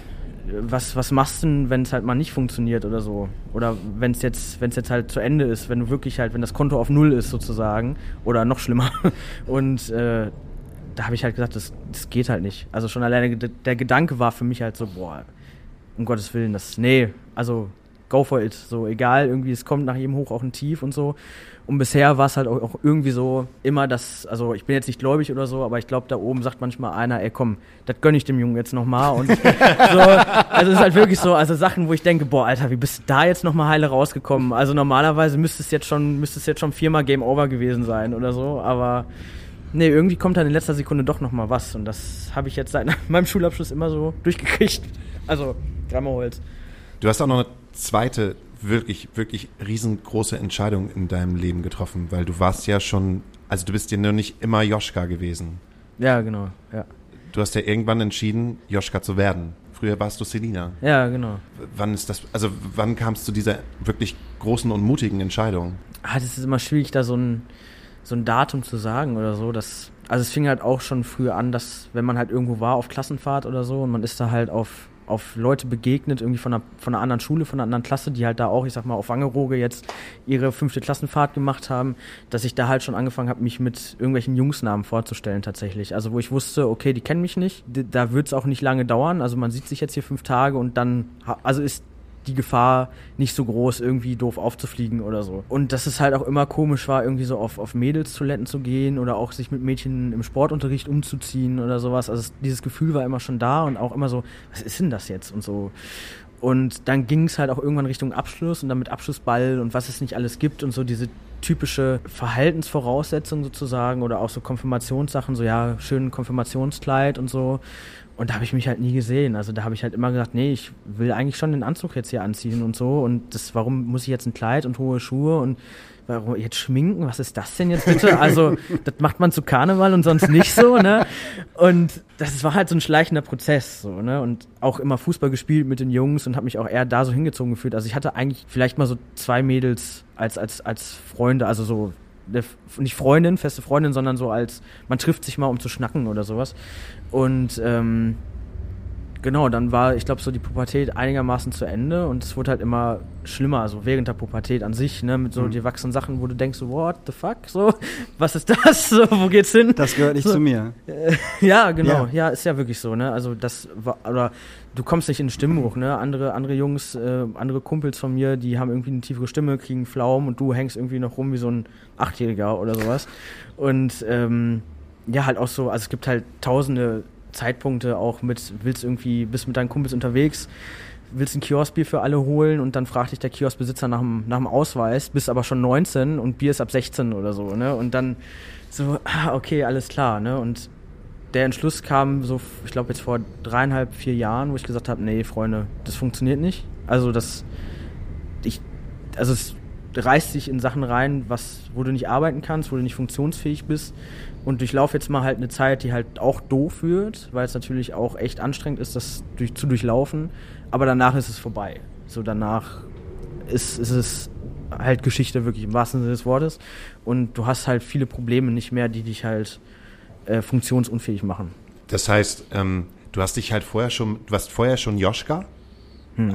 [SPEAKER 6] was, was machst du denn, wenn es halt mal nicht funktioniert oder so? Oder wenn es jetzt, wenn es jetzt halt zu Ende ist, wenn du wirklich halt, wenn das Konto auf Null ist sozusagen oder noch schlimmer. Und äh, da habe ich halt gesagt, das, das geht halt nicht. Also schon alleine der, der Gedanke war für mich halt so, boah, um Gottes Willen, das, nee, also go for it. So egal, irgendwie, es kommt nach jedem Hoch auch ein Tief und so. Und bisher war es halt auch, auch irgendwie so immer das, also ich bin jetzt nicht gläubig oder so, aber ich glaube, da oben sagt manchmal einer, ey komm, das gönn ich dem Jungen jetzt nochmal. Und so, also es ist halt wirklich so, also Sachen, wo ich denke, boah, Alter, wie bist du da jetzt nochmal heile rausgekommen? Also normalerweise müsste es jetzt schon, müsste es jetzt schon viermal Game Over gewesen sein oder so, aber nee, irgendwie kommt dann in letzter Sekunde doch nochmal was. Und das habe ich jetzt seit meinem Schulabschluss immer so durchgekriegt. Also dreimal Holz.
[SPEAKER 4] Du hast auch noch eine zweite wirklich, wirklich riesengroße Entscheidung in deinem Leben getroffen, weil du warst ja schon, also du bist ja nur nicht immer Joschka gewesen.
[SPEAKER 6] Ja, genau, ja.
[SPEAKER 4] Du hast ja irgendwann entschieden, Joschka zu werden. Früher warst du Selina.
[SPEAKER 6] Ja, genau.
[SPEAKER 4] Wann ist das, also wann kamst du zu dieser wirklich großen und mutigen Entscheidung?
[SPEAKER 6] Ah, das ist immer schwierig, da so ein, so ein Datum zu sagen oder so. Das, also es fing halt auch schon früh an, dass wenn man halt irgendwo war auf Klassenfahrt oder so und man ist da halt auf auf Leute begegnet, irgendwie von einer, von einer anderen Schule, von einer anderen Klasse, die halt da auch, ich sag mal, auf Wangerooge jetzt ihre fünfte Klassenfahrt gemacht haben, dass ich da halt schon angefangen habe, mich mit irgendwelchen Jungsnamen vorzustellen tatsächlich. Also wo ich wusste, okay, die kennen mich nicht, da wird es auch nicht lange dauern. Also man sieht sich jetzt hier fünf Tage und dann, also ist die Gefahr nicht so groß, irgendwie doof aufzufliegen oder so. Und dass es halt auch immer komisch war, irgendwie so auf, auf Mädelstoiletten zu gehen oder auch sich mit Mädchen im Sportunterricht umzuziehen oder sowas. Also es, dieses Gefühl war immer schon da und auch immer so, was ist denn das jetzt und so. Und dann ging es halt auch irgendwann Richtung Abschluss und dann mit Abschlussball und was es nicht alles gibt und so diese typische Verhaltensvoraussetzung sozusagen oder auch so Konfirmationssachen, so ja, schönen Konfirmationskleid und so. Und da habe ich mich halt nie gesehen. Also da habe ich halt immer gesagt, nee, ich will eigentlich schon den Anzug jetzt hier anziehen und so. Und das, warum muss ich jetzt ein Kleid und hohe Schuhe und warum jetzt schminken? Was ist das denn jetzt bitte? Also, das macht man zu Karneval und sonst nicht so, ne? Und das war halt so ein schleichender Prozess, so, ne? Und auch immer Fußball gespielt mit den Jungs und habe mich auch eher da so hingezogen gefühlt. Also ich hatte eigentlich vielleicht mal so zwei Mädels als, als, als Freunde, also so nicht Freundin, feste Freundin, sondern so als man trifft sich mal, um zu schnacken oder sowas. Und ähm, genau, dann war, ich glaube, so die Pubertät einigermaßen zu Ende und es wurde halt immer schlimmer, also während der Pubertät an sich, ne, mit so mhm. die wachsenden Sachen, wo du denkst, so, what the fuck, so, was ist das, so, wo geht's hin?
[SPEAKER 5] Das gehört nicht
[SPEAKER 6] so,
[SPEAKER 5] zu mir.
[SPEAKER 6] Äh, ja, genau, ja. ja. ist ja wirklich so, ne, also das war, oder du kommst nicht in den Stimmbruch, ne, andere, andere Jungs, äh, andere Kumpels von mir, die haben irgendwie eine tiefere Stimme, kriegen Pflaumen und du hängst irgendwie noch rum wie so ein Achtjähriger oder sowas und, ähm, ja, halt auch so, also es gibt halt tausende Zeitpunkte auch mit, willst irgendwie, bist mit deinen Kumpels unterwegs, willst ein Kioskbier für alle holen und dann fragt dich der Kioskbesitzer nach dem, nach dem Ausweis, bist aber schon 19 und Bier ist ab 16 oder so, ne? Und dann so, ah, okay, alles klar, ne? Und der Entschluss kam so, ich glaube jetzt vor dreieinhalb, vier Jahren, wo ich gesagt habe, nee, Freunde, das funktioniert nicht. Also das, ich, also es, reißt dich in Sachen rein, was, wo du nicht arbeiten kannst, wo du nicht funktionsfähig bist und durchlauf jetzt mal halt eine Zeit, die halt auch doof wird, weil es natürlich auch echt anstrengend ist, das durch, zu durchlaufen, aber danach ist es vorbei. So danach ist, ist es halt Geschichte wirklich im wahrsten Sinne des Wortes und du hast halt viele Probleme nicht mehr, die dich halt äh, funktionsunfähig machen.
[SPEAKER 4] Das heißt, ähm, du hast dich halt vorher schon, du warst vorher schon Joschka?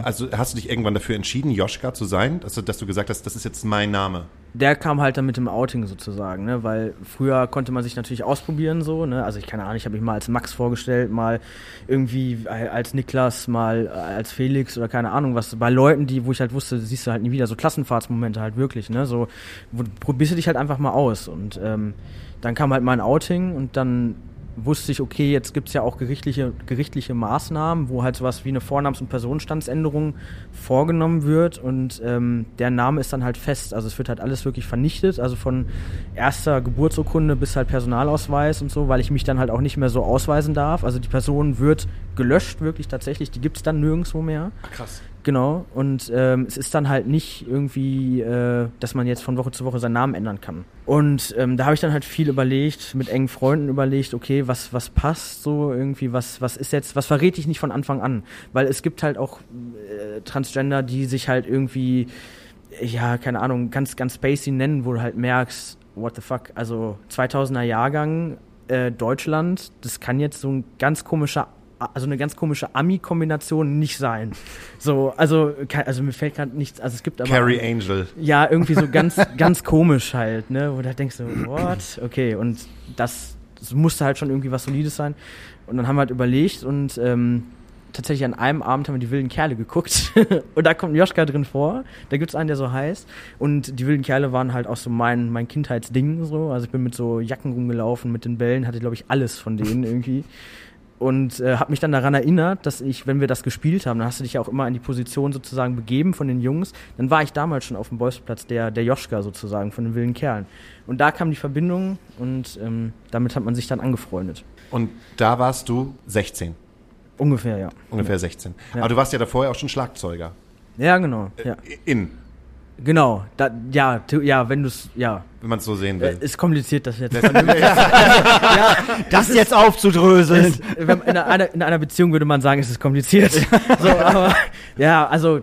[SPEAKER 4] Also hast du dich irgendwann dafür entschieden, Joschka zu sein? Also, dass du gesagt hast, das ist jetzt mein Name.
[SPEAKER 6] Der kam halt dann mit dem Outing sozusagen, ne? weil früher konnte man sich natürlich ausprobieren so, ne? also ich keine Ahnung, ich habe mich mal als Max vorgestellt, mal irgendwie als Niklas, mal als Felix oder keine Ahnung was, bei Leuten, die, wo ich halt wusste, siehst du halt nie wieder, so Klassenfahrtsmomente halt wirklich, ne, so, wo, probierst du dich halt einfach mal aus und ähm, dann kam halt mein Outing und dann wusste ich, okay, jetzt gibt's ja auch gerichtliche, gerichtliche Maßnahmen, wo halt sowas wie eine Vornamens- und Personenstandsänderung vorgenommen wird und ähm, der Name ist dann halt fest. Also es wird halt alles wirklich vernichtet, also von erster Geburtsurkunde bis halt Personalausweis und so, weil ich mich dann halt auch nicht mehr so ausweisen darf. Also die Person wird gelöscht, wirklich tatsächlich, die gibt's dann nirgendwo mehr.
[SPEAKER 4] Krass.
[SPEAKER 6] Genau, und ähm, es ist dann halt nicht irgendwie, äh, dass man jetzt von Woche zu Woche seinen Namen ändern kann. Und ähm, da habe ich dann halt viel überlegt, mit engen Freunden überlegt, okay, was, was passt so irgendwie, was, was ist jetzt, was verrät ich nicht von Anfang an? Weil es gibt halt auch äh, Transgender, die sich halt irgendwie, ja, keine Ahnung, ganz, ganz spacey nennen, wo du halt merkst, what the fuck, also 2000er Jahrgang, äh, Deutschland, das kann jetzt so ein ganz komischer also eine ganz komische Ami-Kombination nicht sein. So, also, also mir fällt gerade nichts, also es gibt aber.
[SPEAKER 4] Carrie Angel.
[SPEAKER 6] Ja, irgendwie so ganz, ganz komisch halt, ne? Wo du halt denkst so, what? Okay, und das, das musste halt schon irgendwie was Solides sein. Und dann haben wir halt überlegt und ähm, tatsächlich an einem Abend haben wir die wilden Kerle geguckt. und da kommt ein Joschka drin vor. Da gibt's einen, der so heißt. Und die wilden Kerle waren halt auch so mein, mein Kindheitsding so. Also ich bin mit so Jacken rumgelaufen, mit den Bällen, hatte glaube ich alles von denen irgendwie und äh, habe mich dann daran erinnert, dass ich, wenn wir das gespielt haben, dann hast du dich ja auch immer in die Position sozusagen begeben von den Jungs. Dann war ich damals schon auf dem Bolzplatz der, der Joschka sozusagen von den wilden Kerlen. Und da kam die Verbindung und ähm, damit hat man sich dann angefreundet.
[SPEAKER 4] Und da warst du 16.
[SPEAKER 6] Ungefähr, ja.
[SPEAKER 4] Ungefähr 16.
[SPEAKER 6] Ja.
[SPEAKER 4] Aber du warst ja davor ja auch schon Schlagzeuger.
[SPEAKER 6] Ja, genau. Ja.
[SPEAKER 4] In,
[SPEAKER 6] Genau. Da, ja, ja, wenn du es, ja.
[SPEAKER 4] wenn man es so sehen
[SPEAKER 6] Äh,
[SPEAKER 4] will.
[SPEAKER 6] Ist kompliziert, das jetzt.
[SPEAKER 5] Das jetzt aufzudröseln.
[SPEAKER 6] Wenn, in, einer, in einer Beziehung würde man sagen, es ist kompliziert. so, aber ja, also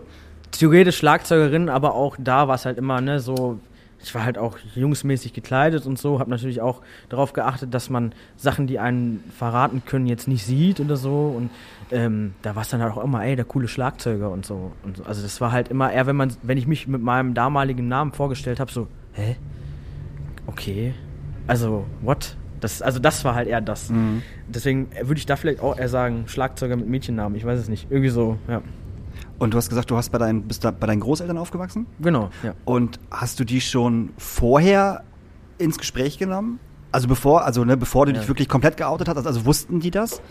[SPEAKER 6] theoretisch Schlagzeugerin, aber auch da war es halt immer, ne, so, ich war halt auch jungsmäßig gekleidet und so, habe natürlich auch darauf geachtet, dass man Sachen, die einen verraten können, jetzt nicht sieht oder so. Und ähm, da war es dann halt auch immer, ey, der coole Schlagzeuger und so. Und so. Also das war halt immer eher, wenn man, wenn ich mich mit meinem damaligen Namen vorgestellt habe, so, hä? Okay. Also, what? Das, also das war halt eher das. Deswegen würde ich da vielleicht auch eher sagen, Schlagzeuger mit Mädchennamen. Ich weiß es nicht. Irgendwie so, ja.
[SPEAKER 5] Und du hast gesagt, du hast bei deinen, bist da bei deinen Großeltern aufgewachsen?
[SPEAKER 6] Genau, ja.
[SPEAKER 5] Und hast du die schon vorher ins Gespräch genommen? Also bevor, also ne, bevor du
[SPEAKER 6] Ja.
[SPEAKER 5] dich wirklich komplett geoutet hast, also wussten die das?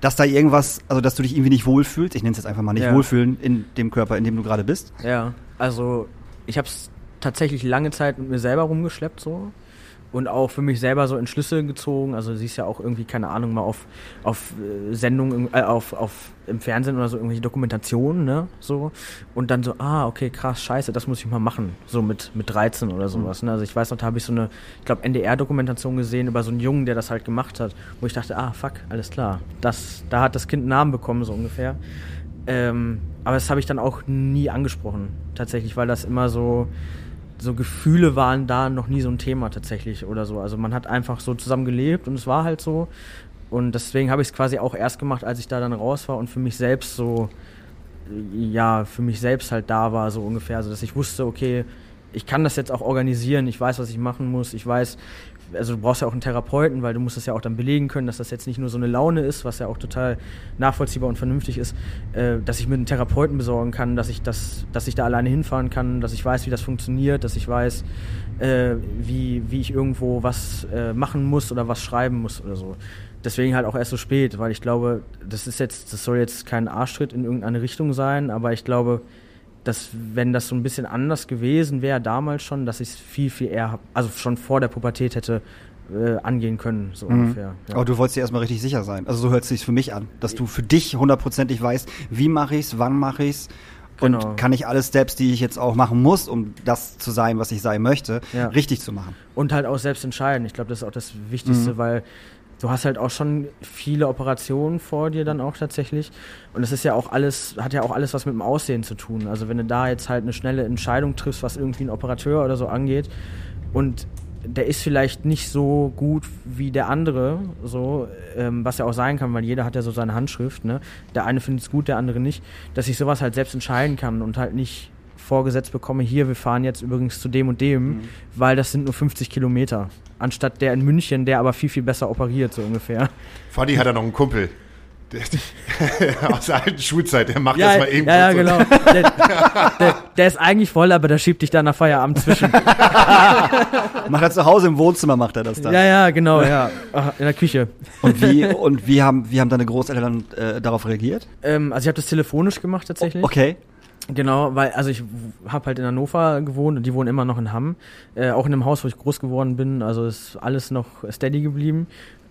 [SPEAKER 5] Dass da irgendwas, also dass du dich irgendwie nicht wohlfühlst, ich nenne es jetzt einfach mal nicht
[SPEAKER 6] Ja.
[SPEAKER 5] wohlfühlen in dem Körper, in dem du gerade bist.
[SPEAKER 6] Ja, also ich habe es tatsächlich lange Zeit mit mir selber rumgeschleppt so und auch für mich selber so Entschlüsse gezogen. Also siehst ja auch irgendwie keine Ahnung mal auf auf äh, Sendungen äh, auf auf im Fernsehen oder so irgendwelche Dokumentationen, ne, so und dann so ah, okay, krass, scheiße, das muss ich mal machen, so mit mit 13 oder sowas, ne? Also ich weiß noch, da habe ich so eine ich glaube NDR Dokumentation gesehen über so einen Jungen, der das halt gemacht hat, wo ich dachte, ah, fuck, alles klar. Das da hat das Kind einen Namen bekommen so ungefähr. Ähm, aber das habe ich dann auch nie angesprochen, tatsächlich, weil das immer so, so Gefühle waren da noch nie so ein Thema tatsächlich oder so. Also man hat einfach so zusammen gelebt und es war halt so. Und deswegen habe ich es quasi auch erst gemacht, als ich da dann raus war und für mich selbst so, ja, für mich selbst halt da war, so ungefähr. Also dass ich wusste, okay, ich kann das jetzt auch organisieren, ich weiß, was ich machen muss, ich weiß, also du brauchst ja auch einen Therapeuten, weil du musst es ja auch dann belegen können, dass das jetzt nicht nur so eine Laune ist, was ja auch total nachvollziehbar und vernünftig ist, äh, dass ich mir einen Therapeuten besorgen kann, dass ich das, dass ich da alleine hinfahren kann, dass ich weiß, wie das funktioniert, dass ich weiß, äh, wie, wie ich irgendwo was äh, machen muss oder was schreiben muss oder so. Deswegen halt auch erst so spät, weil ich glaube, das ist jetzt, das soll jetzt kein Arschtritt in irgendeine Richtung sein, aber ich glaube, dass wenn das so ein bisschen anders gewesen wäre damals schon, dass ich es viel, viel eher, also schon vor der Pubertät hätte äh, angehen können, so ungefähr. Ja.
[SPEAKER 5] Aber du wolltest dir erstmal richtig sicher sein. Also so hört es sich für mich an, dass du für dich hundertprozentig weißt, wie mache ich's, wann mache ich's
[SPEAKER 6] Genau.
[SPEAKER 5] Und kann ich alle Steps, die ich jetzt auch machen muss, um das zu sein, was ich sein möchte,
[SPEAKER 6] Ja.
[SPEAKER 5] richtig zu machen.
[SPEAKER 6] Und halt auch selbst entscheiden. Ich glaube, das ist auch das
[SPEAKER 5] Mhm.
[SPEAKER 6] Wichtigste, weil du hast halt auch schon viele Operationen vor dir dann auch tatsächlich. Und das ist ja auch alles, hat ja auch alles was mit dem Aussehen zu tun. Also wenn du da jetzt halt eine schnelle Entscheidung triffst, was irgendwie ein Operateur oder so angeht und der ist vielleicht nicht so gut wie der andere, so, ähm, was ja auch sein kann, weil jeder hat ja so seine Handschrift, ne? Der eine findet es gut, der andere nicht, dass ich sowas halt selbst entscheiden kann und halt nicht vorgesetzt bekomme, hier, wir fahren jetzt übrigens zu dem und dem, weil das sind nur 50 Kilometer. Anstatt der in München, der aber viel, viel besser operiert, so ungefähr.
[SPEAKER 2] Fadi hat er noch einen Kumpel. Der, aus der alten Schulzeit, der macht
[SPEAKER 6] Ja,
[SPEAKER 2] das mal eben
[SPEAKER 6] ja, ja, genau. Der, der, der ist eigentlich voll, aber der schiebt dich dann nach Feierabend zwischen.
[SPEAKER 5] Macht er zu Hause im Wohnzimmer, macht er das dann.
[SPEAKER 6] Ja, ja, genau, ja. Ach, In der Küche.
[SPEAKER 5] Und wie, und wie haben, wie haben deine Großeltern äh, darauf reagiert?
[SPEAKER 6] Ähm, also ich habe das telefonisch gemacht tatsächlich.
[SPEAKER 5] Okay.
[SPEAKER 6] Genau, weil, also ich habe halt in Hannover gewohnt und die wohnen immer noch in Hamm. Äh, auch in einem Haus, wo ich groß geworden bin. Also ist alles noch steady geblieben.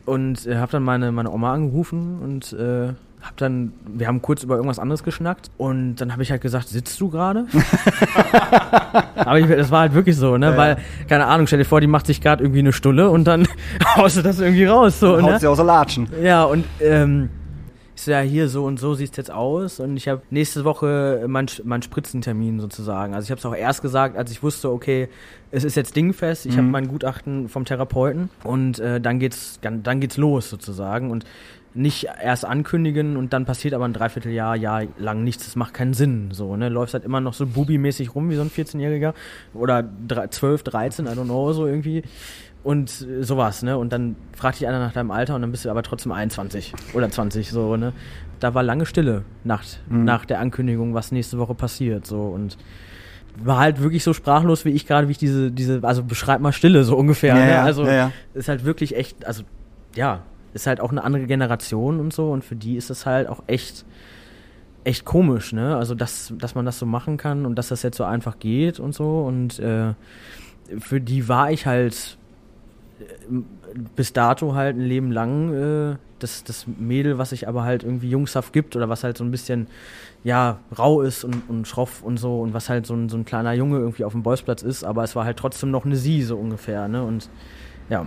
[SPEAKER 6] Und äh, habe dann meine, meine Oma angerufen und äh, hab dann, wir haben kurz über irgendwas anderes geschnackt und dann habe ich halt gesagt, sitzt du gerade? Aber ich, das war halt wirklich so, ne?
[SPEAKER 5] Ja,
[SPEAKER 6] Weil, keine Ahnung, stell dir vor, die macht sich gerade irgendwie eine Stulle und dann haust du das irgendwie raus. So,
[SPEAKER 5] Haut
[SPEAKER 6] ne?
[SPEAKER 5] sie aus der Latschen.
[SPEAKER 6] Ja, und ähm, ich so, ja, hier so und so sieht's jetzt aus. Und ich habe nächste Woche meinen mein Spritzentermin sozusagen. Also ich habe es auch erst gesagt, als ich wusste, okay, es ist jetzt dingfest. Ich habe mein Gutachten vom Therapeuten und äh, dann geht's dann, dann geht's los sozusagen und nicht erst ankündigen und dann passiert aber ein Dreivierteljahr, Jahr lang nichts. Das macht keinen Sinn. So, ne? Läufst halt immer noch so bubi-mäßig rum wie so ein 14-Jähriger oder drei- 12, 13, I don't know, so irgendwie. Und äh, sowas, ne? Und dann fragt dich einer nach deinem Alter und dann bist du aber trotzdem 21 oder 20, so, ne? Da war lange Stille nach, nach der Ankündigung, was nächste Woche passiert, so. Und war halt wirklich so sprachlos wie ich gerade, wie ich diese, diese, also beschreib mal Stille, so ungefähr,
[SPEAKER 5] Ja,
[SPEAKER 6] ne?
[SPEAKER 5] ja,
[SPEAKER 6] Also,
[SPEAKER 5] ja, ja.
[SPEAKER 6] ist halt wirklich echt, also, ja, ist halt auch eine andere Generation und so und für die ist es halt auch echt, echt komisch, ne? Also, dass, dass man das so machen kann und dass das jetzt so einfach geht und so und, äh, für die war ich halt bis dato halt ein Leben lang äh, das, das Mädel, was sich aber halt irgendwie jungshaft gibt oder was halt so ein bisschen, ja, rau ist und, und schroff und so und was halt so ein, so ein kleiner Junge irgendwie auf dem Bolzplatz ist, aber es war halt trotzdem noch eine Sie so ungefähr, ne? Und ja,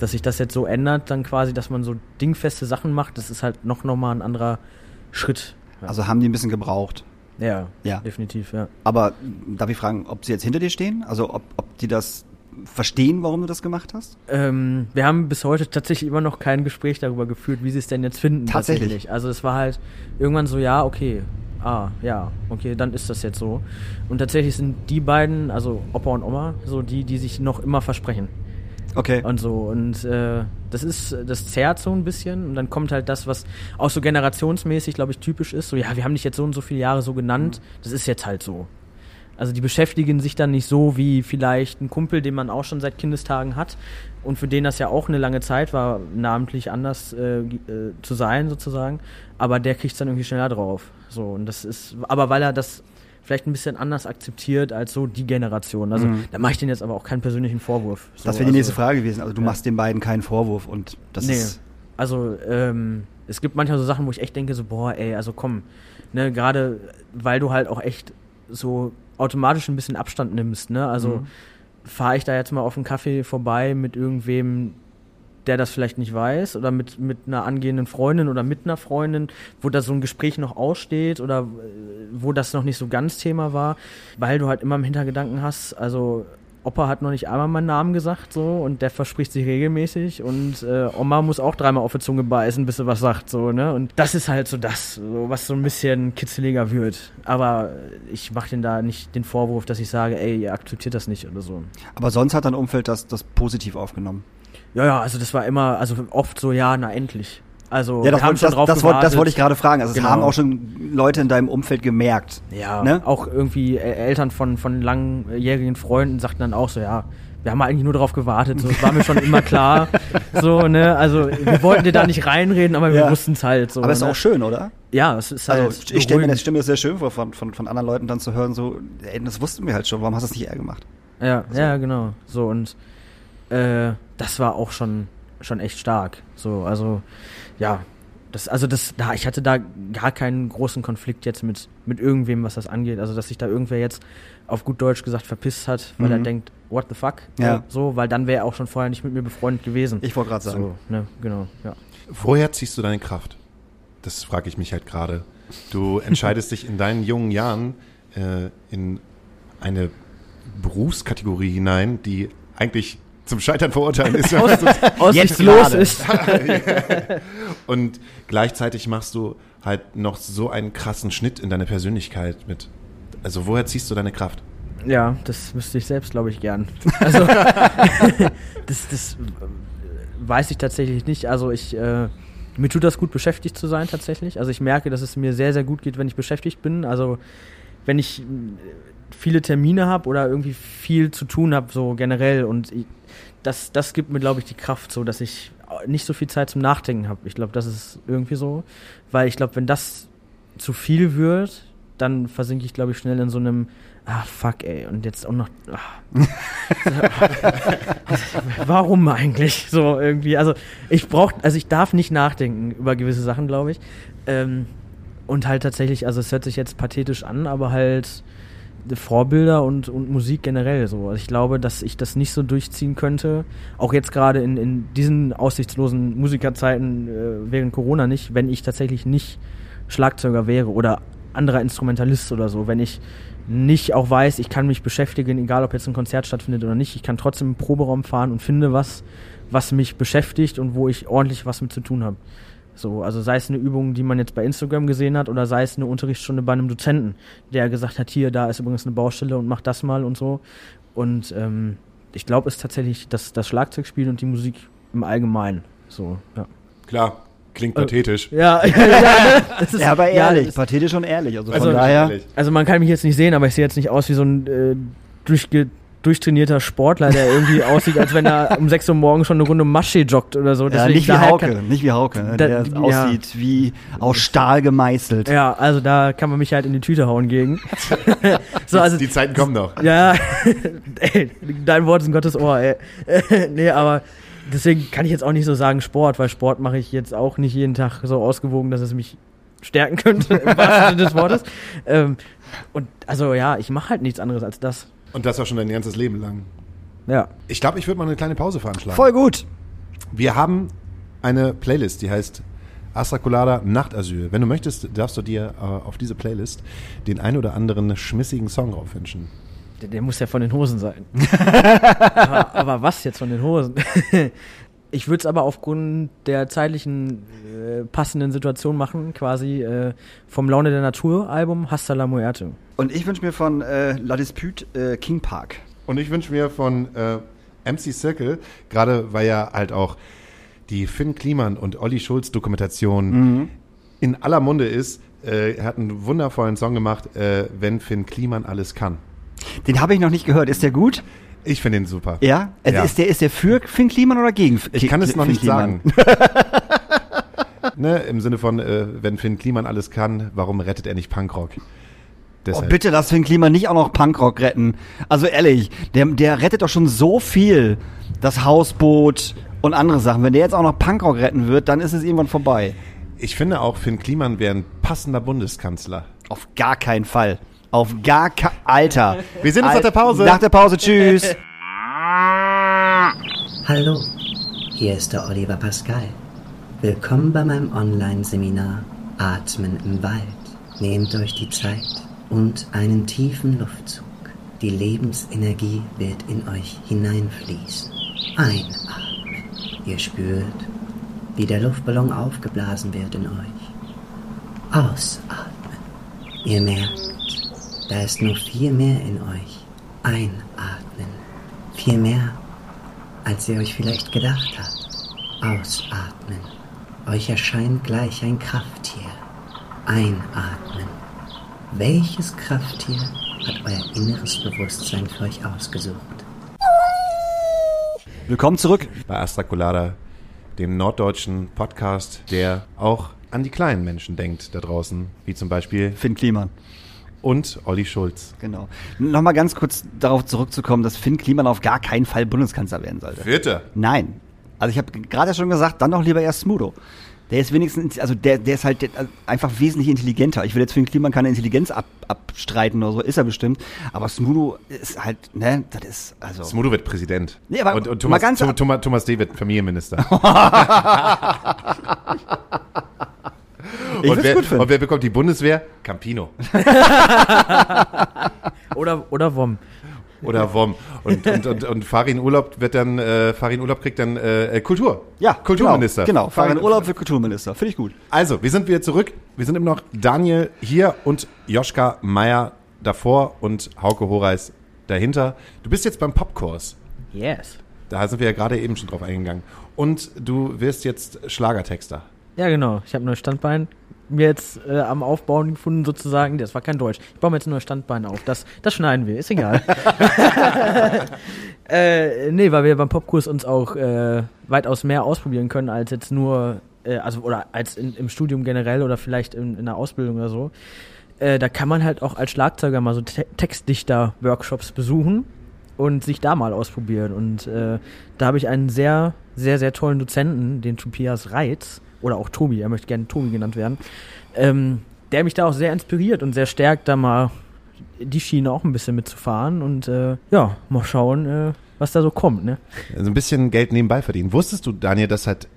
[SPEAKER 6] dass sich das jetzt so ändert, dann quasi, dass man so dingfeste Sachen macht, das ist halt noch, noch mal ein anderer Schritt. Ja,
[SPEAKER 5] Also haben die ein bisschen gebraucht.
[SPEAKER 6] ja,
[SPEAKER 5] Ja.
[SPEAKER 6] definitiv, ja.
[SPEAKER 5] Aber darf ich fragen, ob sie jetzt hinter dir stehen? Also ob, ob die das verstehen, warum du das gemacht hast?
[SPEAKER 6] Ähm, wir haben bis heute tatsächlich immer noch kein Gespräch darüber geführt, wie sie es denn jetzt finden.
[SPEAKER 5] Tatsächlich?
[SPEAKER 6] Also es war halt irgendwann so, ja, okay, ah, ja, okay, dann ist das jetzt so. Und tatsächlich sind die beiden, also Opa und Oma, so die, die sich noch immer versprechen
[SPEAKER 5] Okay.
[SPEAKER 6] und so. Und äh, das ist, das zerrt so ein bisschen. Und dann kommt halt das, was auch so generationsmäßig, glaube ich, typisch ist. So, ja, wir haben dich jetzt so und so viele Jahre so genannt. Das ist jetzt halt so. Also die beschäftigen sich dann nicht so wie vielleicht ein Kumpel, den man auch schon seit Kindestagen hat und für den das ja auch eine lange Zeit war, namentlich anders äh, äh, zu sein sozusagen. Aber der kriegt dann irgendwie schneller drauf. So und das ist, aber weil er das vielleicht ein bisschen anders akzeptiert als so die Generation. Also da mache ich denen jetzt aber auch keinen persönlichen Vorwurf. So,
[SPEAKER 5] das wäre die
[SPEAKER 6] also-
[SPEAKER 5] nächste Frage gewesen. Also du
[SPEAKER 6] ja.
[SPEAKER 5] machst den beiden keinen Vorwurf und das
[SPEAKER 6] nee.
[SPEAKER 5] ist.
[SPEAKER 6] Also, ähm, es gibt manchmal so Sachen, wo ich echt denke, so, boah, ey, also komm, ne, gerade weil du halt auch echt so automatisch ein bisschen Abstand nimmst, ne? Also
[SPEAKER 5] Mhm.
[SPEAKER 6] fahre ich da jetzt mal auf einen Kaffee vorbei mit irgendwem, der das vielleicht nicht weiß, oder mit, mit einer angehenden Freundin oder mit einer Freundin, wo da so ein Gespräch noch aussteht oder äh, wo das noch nicht so ganz Thema war, weil du halt immer im Hintergedanken hast, also Opa hat noch nicht einmal meinen Namen gesagt so und der verspricht sich regelmäßig und äh, Oma muss auch dreimal auf die Zunge beißen, bis sie was sagt so ne und das ist halt so das, so, was so ein bisschen kitzeliger wird. Aber ich mache den da nicht den Vorwurf, dass ich sage, ey, ihr akzeptiert das nicht oder so.
[SPEAKER 5] Aber sonst hat dein Umfeld das, das positiv aufgenommen.
[SPEAKER 6] Ja, ja, also das war immer, also oft so, ja, na endlich. Also
[SPEAKER 5] Ja, das,
[SPEAKER 6] wir haben
[SPEAKER 5] wollte, das, das, wollte, das wollte ich gerade fragen. Also es
[SPEAKER 6] Genau.
[SPEAKER 5] haben auch schon Leute in deinem Umfeld gemerkt.
[SPEAKER 6] Ja,
[SPEAKER 5] Ne?
[SPEAKER 6] auch irgendwie äh, Eltern von, von langjährigen Freunden sagten dann auch so, ja, wir haben eigentlich nur darauf gewartet, so, das war mir schon immer klar. So, ne, also wir wollten dir da nicht reinreden, aber wir
[SPEAKER 5] Ja.
[SPEAKER 6] wussten es halt so.
[SPEAKER 5] Aber es ist
[SPEAKER 6] ne?
[SPEAKER 5] auch schön, oder?
[SPEAKER 6] Ja, es ist halt.
[SPEAKER 5] Also ich stelle mir, das- das sehr schön vor, von, von, von anderen Leuten dann zu hören, so, ey, das wussten wir halt schon, warum hast du das nicht eher gemacht?
[SPEAKER 6] Ja, ja, genau. So und äh, das war auch schon schon echt stark. So, also ja, Das, also das, da, ich hatte da gar keinen großen Konflikt jetzt mit, mit irgendwem, was das angeht. Also, dass sich da irgendwer jetzt auf gut Deutsch gesagt verpisst hat, weil
[SPEAKER 5] Mhm.
[SPEAKER 6] er denkt, what the fuck?
[SPEAKER 5] Ja.
[SPEAKER 6] So, weil dann wäre er auch schon vorher nicht mit mir befreundet gewesen.
[SPEAKER 5] Ich wollte gerade sagen.
[SPEAKER 6] so, ne, genau, ja.
[SPEAKER 4] Woher ziehst du deine Kraft? Das frage ich mich halt gerade. Du entscheidest dich in deinen jungen Jahren äh, in eine Berufskategorie hinein, die eigentlich zum Scheitern verurteilen ist.
[SPEAKER 6] Aussichtslos
[SPEAKER 5] gerade.
[SPEAKER 6] ist.
[SPEAKER 4] Und gleichzeitig machst du halt noch so einen krassen Schnitt in deine Persönlichkeit mit. Also woher ziehst du deine Kraft?
[SPEAKER 6] Ja, das wüsste ich selbst, glaube ich, gern. Also, das, das weiß ich tatsächlich nicht. Also, ich, äh, mir tut das gut, beschäftigt zu sein, tatsächlich. Also, ich merke, dass es mir sehr, sehr gut geht, wenn ich beschäftigt bin. Also, wenn ich äh, viele Termine habe oder irgendwie viel zu tun habe, so generell. Und ich, das, das gibt mir, glaube ich, die Kraft, so dass ich nicht so viel Zeit zum Nachdenken habe. Ich glaube, das ist irgendwie so. Weil ich glaube, wenn das zu viel wird, dann versinke ich, glaube ich, schnell in so einem, ah, fuck, ey, und jetzt auch noch, ah. warum eigentlich? So irgendwie, also ich brauche, also ich darf nicht nachdenken über gewisse Sachen, glaube ich. Ähm, und halt tatsächlich, also es hört sich jetzt pathetisch an, aber halt Vorbilder und, und Musik generell so. Also ich glaube, dass ich das nicht so durchziehen könnte, auch jetzt gerade in, in diesen aussichtslosen Musikerzeiten äh, während Corona nicht, wenn ich tatsächlich nicht Schlagzeuger wäre oder anderer Instrumentalist oder so, wenn ich nicht auch weiß, ich kann mich beschäftigen, egal ob jetzt ein Konzert stattfindet oder nicht, ich kann trotzdem im Proberaum fahren und finde was, was mich beschäftigt und wo ich ordentlich was mit zu tun habe. So, also sei es eine Übung, die man jetzt bei Instagram gesehen hat, oder sei es eine Unterrichtsstunde bei einem Dozenten, der gesagt hat, hier, da ist übrigens eine Baustelle und mach das mal und so. Und ähm, ich glaube, es ist tatsächlich das, das Schlagzeugspiel und die Musik im Allgemeinen. So, ja.
[SPEAKER 4] Klar, klingt pathetisch.
[SPEAKER 6] Ja, ja, ja, das ist,
[SPEAKER 5] Ja, aber ehrlich,
[SPEAKER 6] das-
[SPEAKER 5] pathetisch und ehrlich. Also,
[SPEAKER 6] Also,
[SPEAKER 5] von daher.
[SPEAKER 4] ehrlich.
[SPEAKER 6] also man kann mich jetzt nicht sehen, aber ich sehe jetzt nicht aus wie so ein äh, durchge durchtrainierter Sportler, der irgendwie aussieht, als wenn er um 6 Uhr morgens schon eine Runde Masche joggt oder so.
[SPEAKER 5] Ja,
[SPEAKER 6] Deswegen
[SPEAKER 5] nicht wie
[SPEAKER 6] daher
[SPEAKER 5] Hauke,
[SPEAKER 6] Kann,
[SPEAKER 5] nicht wie Hauke, ne,
[SPEAKER 6] Da-
[SPEAKER 5] der
[SPEAKER 6] ja.
[SPEAKER 5] aussieht wie aus Stahl gemeißelt.
[SPEAKER 6] ja, also da kann man mich halt in die Tüte hauen gegen. so, also
[SPEAKER 4] Die Zeiten kommen noch.
[SPEAKER 6] Ja, ey, dein Wort ist ein Gottes Ohr, ey. nee, aber deswegen kann ich jetzt auch nicht so sagen Sport, weil Sport mache ich jetzt auch nicht jeden Tag so ausgewogen, dass es mich stärken könnte, im wahrsten Sinne des Wortes. Ähm, und also ja, ich mache halt nichts anderes als das.
[SPEAKER 4] Und das auch schon dein ganzes Leben lang.
[SPEAKER 6] Ja.
[SPEAKER 4] Ich glaube, ich würde mal eine kleine Pause veranschlagen.
[SPEAKER 5] Voll gut.
[SPEAKER 4] Wir haben eine Playlist, die heißt Astra Colada Nachtasyl. Wenn du möchtest, darfst du dir äh, auf diese Playlist den ein oder anderen schmissigen Song drauf wünschen.
[SPEAKER 6] Der, der muss ja von den Hosen sein. aber, aber was jetzt von den Hosen? ich würde es aber aufgrund der zeitlichen äh, passenden Situation machen, quasi äh, vom Laune der Natur Album Hasta la Muerte.
[SPEAKER 5] Und ich wünsche mir von äh, La Dispute äh, King Park.
[SPEAKER 4] Und ich wünsche mir von äh, MC Circle, gerade weil ja halt auch die Finn Kliman und Olli Schulz Dokumentation in aller Munde ist, äh, er hat einen wundervollen Song gemacht, äh, wenn Finn Kliman alles kann.
[SPEAKER 5] Den habe ich noch nicht gehört. Ist der gut?
[SPEAKER 4] Ich finde ihn super.
[SPEAKER 5] Ja? Also
[SPEAKER 4] Ja.
[SPEAKER 5] Ist, der, ist der für Finn Kliman oder gegen F-
[SPEAKER 4] Ich kann es noch
[SPEAKER 5] Finn
[SPEAKER 4] nicht
[SPEAKER 5] Kliman?
[SPEAKER 4] sagen. ne, Im Sinne von, äh, wenn Finn Kliman alles kann, warum rettet er nicht Punkrock?
[SPEAKER 5] Oh,
[SPEAKER 4] Deshalb.
[SPEAKER 5] bitte lass Finn Kliman nicht auch noch Punkrock retten. Also ehrlich, der, der rettet doch schon so viel. Das Hausboot und andere Sachen. Wenn der jetzt auch noch Punkrock retten wird, dann ist es irgendwann vorbei.
[SPEAKER 4] Ich finde auch, Finn Kliman wäre ein passender Bundeskanzler.
[SPEAKER 5] Auf gar keinen Fall. Auf gar kein Alter.
[SPEAKER 4] Wir sehen uns nach der Pause.
[SPEAKER 5] Nach der Pause, tschüss.
[SPEAKER 7] Hallo, hier ist der Oliver Pascal. Willkommen bei meinem Online-Seminar Atmen im Wald. Nehmt euch die Zeit und einen tiefen Luftzug. Die Lebensenergie wird in euch hineinfließen. Einatmen. Ihr spürt, wie der Luftballon aufgeblasen wird in euch. Ausatmen. Ihr merkt, da ist noch viel mehr in euch. Einatmen. Viel mehr, als ihr euch vielleicht gedacht habt. Ausatmen. Euch erscheint gleich ein Krafttier. Einatmen. Welches Krafttier hat euer inneres Bewusstsein für euch ausgesucht?
[SPEAKER 5] Willkommen zurück.
[SPEAKER 4] Bei Astra Colada, dem norddeutschen Podcast, der auch an die kleinen Menschen denkt da draußen, wie zum Beispiel
[SPEAKER 5] Finn Kliman.
[SPEAKER 4] und Olli Schulz.
[SPEAKER 5] Genau. Nochmal ganz kurz darauf zurückzukommen, dass Finn Kliman auf gar keinen Fall Bundeskanzler werden sollte.
[SPEAKER 4] Vierte.
[SPEAKER 5] Nein. Also ich habe gerade schon gesagt, dann doch lieber erst Smudo. Der ist wenigstens, also der, der ist halt der- also einfach wesentlich intelligenter. Ich will jetzt für den Kliman keine Intelligenz ab, abstreiten oder so, ist er bestimmt. Aber Smudo ist halt, ne, das ist, also.
[SPEAKER 4] Smudo wird Präsident.
[SPEAKER 5] Nee, aber
[SPEAKER 4] und, und
[SPEAKER 5] mal
[SPEAKER 4] Thomas,
[SPEAKER 5] ganz
[SPEAKER 4] Thomas, Thomas, Thomas D. wird Familienminister.
[SPEAKER 5] ich
[SPEAKER 4] und, wer,
[SPEAKER 5] gut finden.
[SPEAKER 4] und wer bekommt die Bundeswehr? Campino.
[SPEAKER 6] Oder, oder Wom.
[SPEAKER 4] Oder WOM. Und, und, und, und Farin Urlaub wird dann, äh, Farin Urlaub kriegt dann äh, Kultur.
[SPEAKER 5] ja,
[SPEAKER 4] Kulturminister.
[SPEAKER 5] Genau, genau. fahren in Urlaub für Kulturminister. Finde ich gut.
[SPEAKER 4] Also, wir sind wieder zurück. Wir sind immer noch Daniel hier und Joschka Meier davor und Hauke Horeis dahinter. Du bist jetzt beim Popkurs.
[SPEAKER 6] Yes.
[SPEAKER 4] Da sind wir ja gerade eben schon drauf eingegangen. Und du wirst jetzt Schlagertexter.
[SPEAKER 6] Ja, genau. Ich habe neues Standbein mir jetzt äh, am Aufbauen gefunden, sozusagen. Das war kein Deutsch. Ich baue mir jetzt neues Standbein auf. Das, das schneiden wir, ist egal. äh, nee, weil wir beim Popkurs uns auch äh, weitaus mehr ausprobieren können, als jetzt nur, äh, also oder als in, im Studium generell oder vielleicht in, in der Ausbildung oder so. Äh, da kann man halt auch als Schlagzeuger mal so Te Textdichter-Workshops besuchen und sich da mal ausprobieren. Und äh, da habe ich einen sehr, sehr, sehr tollen Dozenten, den Tobias Reitz, oder auch Tobi, er möchte gerne Tobi genannt werden, ähm, der mich da auch sehr inspiriert und sehr stärkt, da mal die Schiene auch ein bisschen mitzufahren und äh, ja, mal schauen, äh, was da so kommt, ne?
[SPEAKER 4] Also ein bisschen Geld nebenbei verdienen. Wusstest du, Daniel, dass halt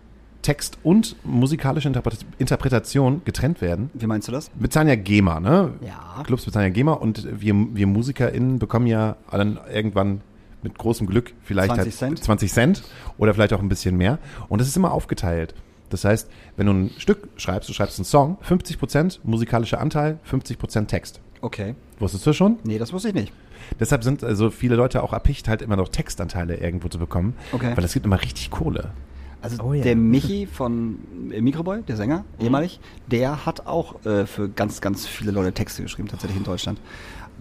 [SPEAKER 4] Text und musikalische Interpret Interpretation getrennt werden?
[SPEAKER 5] Wie meinst du das?
[SPEAKER 4] bezahlen ja GEMA, ne?
[SPEAKER 5] Ja.
[SPEAKER 4] Clubs bezahlen ja GEMA und wir, wir MusikerInnen bekommen ja dann irgendwann mit großem Glück vielleicht
[SPEAKER 5] 20
[SPEAKER 4] halt
[SPEAKER 5] Cent.
[SPEAKER 4] 20 Cent oder vielleicht auch ein bisschen mehr. Und das ist immer aufgeteilt. Das heißt, wenn du ein Stück schreibst, du schreibst einen Song, 50% musikalischer Anteil, 50% Text.
[SPEAKER 5] Okay.
[SPEAKER 4] Wusstest du schon?
[SPEAKER 5] Nee, das wusste ich nicht.
[SPEAKER 4] Deshalb sind also viele Leute auch erpicht, halt immer noch Textanteile irgendwo zu bekommen.
[SPEAKER 5] Okay.
[SPEAKER 4] Weil es gibt immer richtig Kohle.
[SPEAKER 5] Also
[SPEAKER 6] Oh ja.
[SPEAKER 5] der Michi von äh, Microboy, der Sänger, ehemalig, der hat auch äh, für ganz, ganz viele Leute Texte geschrieben, tatsächlich in Deutschland.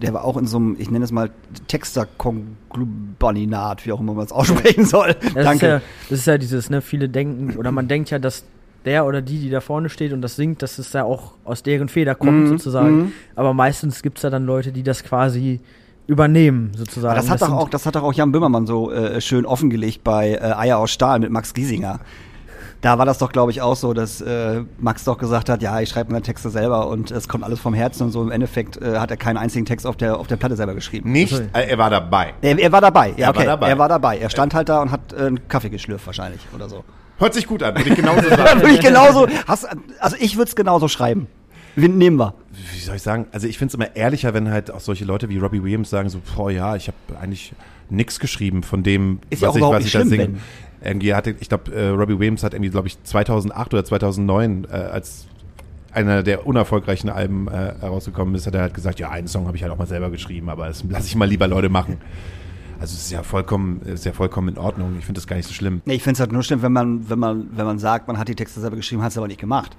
[SPEAKER 5] Der war auch in so einem, ich nenne es mal Texter-Konglobalinat, wie auch immer man es aussprechen soll.
[SPEAKER 6] Das Ist
[SPEAKER 5] Danke.
[SPEAKER 6] ja, das ist ja dieses, ne, viele denken, oder man denkt ja, dass der oder die, die da vorne steht und das singt, dass es ja auch aus deren Feder kommt,
[SPEAKER 5] Mhm,
[SPEAKER 6] sozusagen.
[SPEAKER 5] mhm.
[SPEAKER 6] Aber meistens gibt's da dann Leute, die das quasi übernehmen, sozusagen.
[SPEAKER 5] Aber das hat, doch
[SPEAKER 6] sind-
[SPEAKER 5] auch, das hat doch auch Jan Böhmermann so äh, schön offengelegt bei äh, Eier aus Stahl mit Max Giesinger. Da war das doch, glaube ich, auch so, dass äh, Max doch gesagt hat, ja, ich schreibe meine Texte selber und es kommt alles vom Herzen und so. Im Endeffekt äh, hat er keinen einzigen Text auf der, auf der Platte selber geschrieben.
[SPEAKER 4] Nicht,
[SPEAKER 6] Sorry.
[SPEAKER 4] äh, er war dabei.
[SPEAKER 5] Er, er war dabei, ja,
[SPEAKER 4] Er war
[SPEAKER 5] okay.
[SPEAKER 4] dabei.
[SPEAKER 5] Er war dabei. Er stand halt da und hat äh, einen Kaffee geschlürft wahrscheinlich oder so.
[SPEAKER 4] Hört sich gut an, würde ich genauso sagen.
[SPEAKER 5] Würde ich genauso, hast, also ich würde es genauso schreiben. Nehmen wir?
[SPEAKER 4] wie soll ich sagen, also ich finde es immer ehrlicher, wenn halt auch solche Leute wie Robbie Williams sagen so, boah ja, ich habe eigentlich nichts geschrieben von dem,
[SPEAKER 5] Ist ja auch
[SPEAKER 4] ich, was
[SPEAKER 5] nicht
[SPEAKER 4] ich da
[SPEAKER 5] schlimm,
[SPEAKER 4] singe. Irgendwie hatte, ich glaube, äh, Robbie Williams hat irgendwie, glaube ich, 2008 oder 2009 äh, als einer der unerfolgreichen Alben äh, herausgekommen ist, hat er halt gesagt, ja, einen Song habe ich halt auch mal selber geschrieben, aber das lasse ich mal lieber Leute machen. Also es ist ja vollkommen, ist ja vollkommen in Ordnung. Ich finde das gar nicht so schlimm.
[SPEAKER 5] Nee, ich finde es halt nur schlimm, wenn man, wenn man, wenn man sagt, man hat die Texte selber geschrieben, hat es aber nicht gemacht.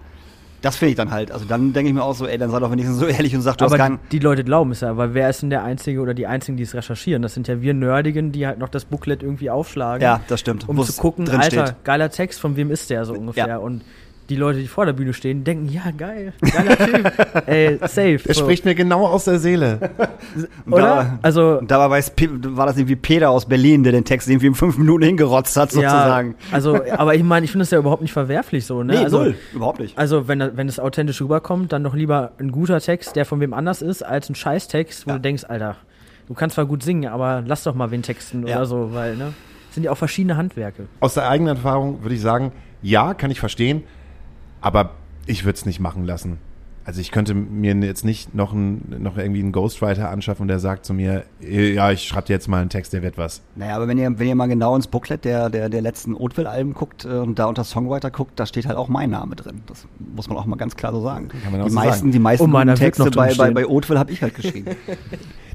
[SPEAKER 5] Das finde ich dann halt. Also dann denke ich mir auch so, ey, dann sei doch wenigstens so ehrlich und sag, du
[SPEAKER 6] aber
[SPEAKER 5] hast keinen.
[SPEAKER 6] die Leute glauben es ja, weil wer ist denn der Einzige oder die Einzigen, die es recherchieren? Das sind ja wir Nerdigen, die halt noch das Booklet irgendwie aufschlagen.
[SPEAKER 5] Ja, das stimmt.
[SPEAKER 6] Um zu gucken, Alter,
[SPEAKER 5] steht.
[SPEAKER 6] geiler Text, von wem ist der so ungefähr?
[SPEAKER 5] Ja.
[SPEAKER 6] Und die Leute, die vor der Bühne stehen, denken, ja, geil, geiler Typ. Ey, safe.
[SPEAKER 4] Er
[SPEAKER 6] so.
[SPEAKER 4] spricht mir genau aus der Seele.
[SPEAKER 6] Oder?
[SPEAKER 5] Da,
[SPEAKER 6] Also-
[SPEAKER 5] dabei weiß, war das irgendwie Peter aus Berlin, der den Text irgendwie in fünf Minuten hingerotzt hat, sozusagen.
[SPEAKER 6] Ja, also, aber ich meine, ich finde es ja überhaupt nicht verwerflich so, ne?
[SPEAKER 5] Nee,
[SPEAKER 6] also,
[SPEAKER 5] null. Überhaupt nicht.
[SPEAKER 6] Also, wenn, wenn es authentisch rüberkommt, dann doch lieber ein guter Text, der von wem anders ist, als ein Scheißtext, wo
[SPEAKER 5] Ja.
[SPEAKER 6] du denkst, Alter, du kannst zwar gut singen, aber lass doch mal wen texten
[SPEAKER 5] Ja.
[SPEAKER 6] oder so, weil, ne? Sind ja auch verschiedene Handwerke.
[SPEAKER 4] Aus der eigenen Erfahrung würde ich sagen, ja, kann ich verstehen, aber ich würde es nicht machen lassen. Also ich könnte mir jetzt nicht noch, ein, noch irgendwie einen Ghostwriter anschaffen, der sagt zu mir, ja, ich schreibe dir jetzt mal einen Text, der wird was.
[SPEAKER 5] Naja, aber wenn ihr, wenn ihr mal genau ins Booklet der, der, der letzten Oatville-Alben guckt äh, und da unter Songwriter guckt, da steht halt auch mein Name drin. Das muss man auch mal ganz klar so sagen.
[SPEAKER 4] Kann man auch
[SPEAKER 5] die,
[SPEAKER 4] so
[SPEAKER 5] meisten,
[SPEAKER 4] sagen.
[SPEAKER 5] die meisten
[SPEAKER 6] wird
[SPEAKER 5] Texte bei, bei, bei Oatville habe ich halt geschrieben.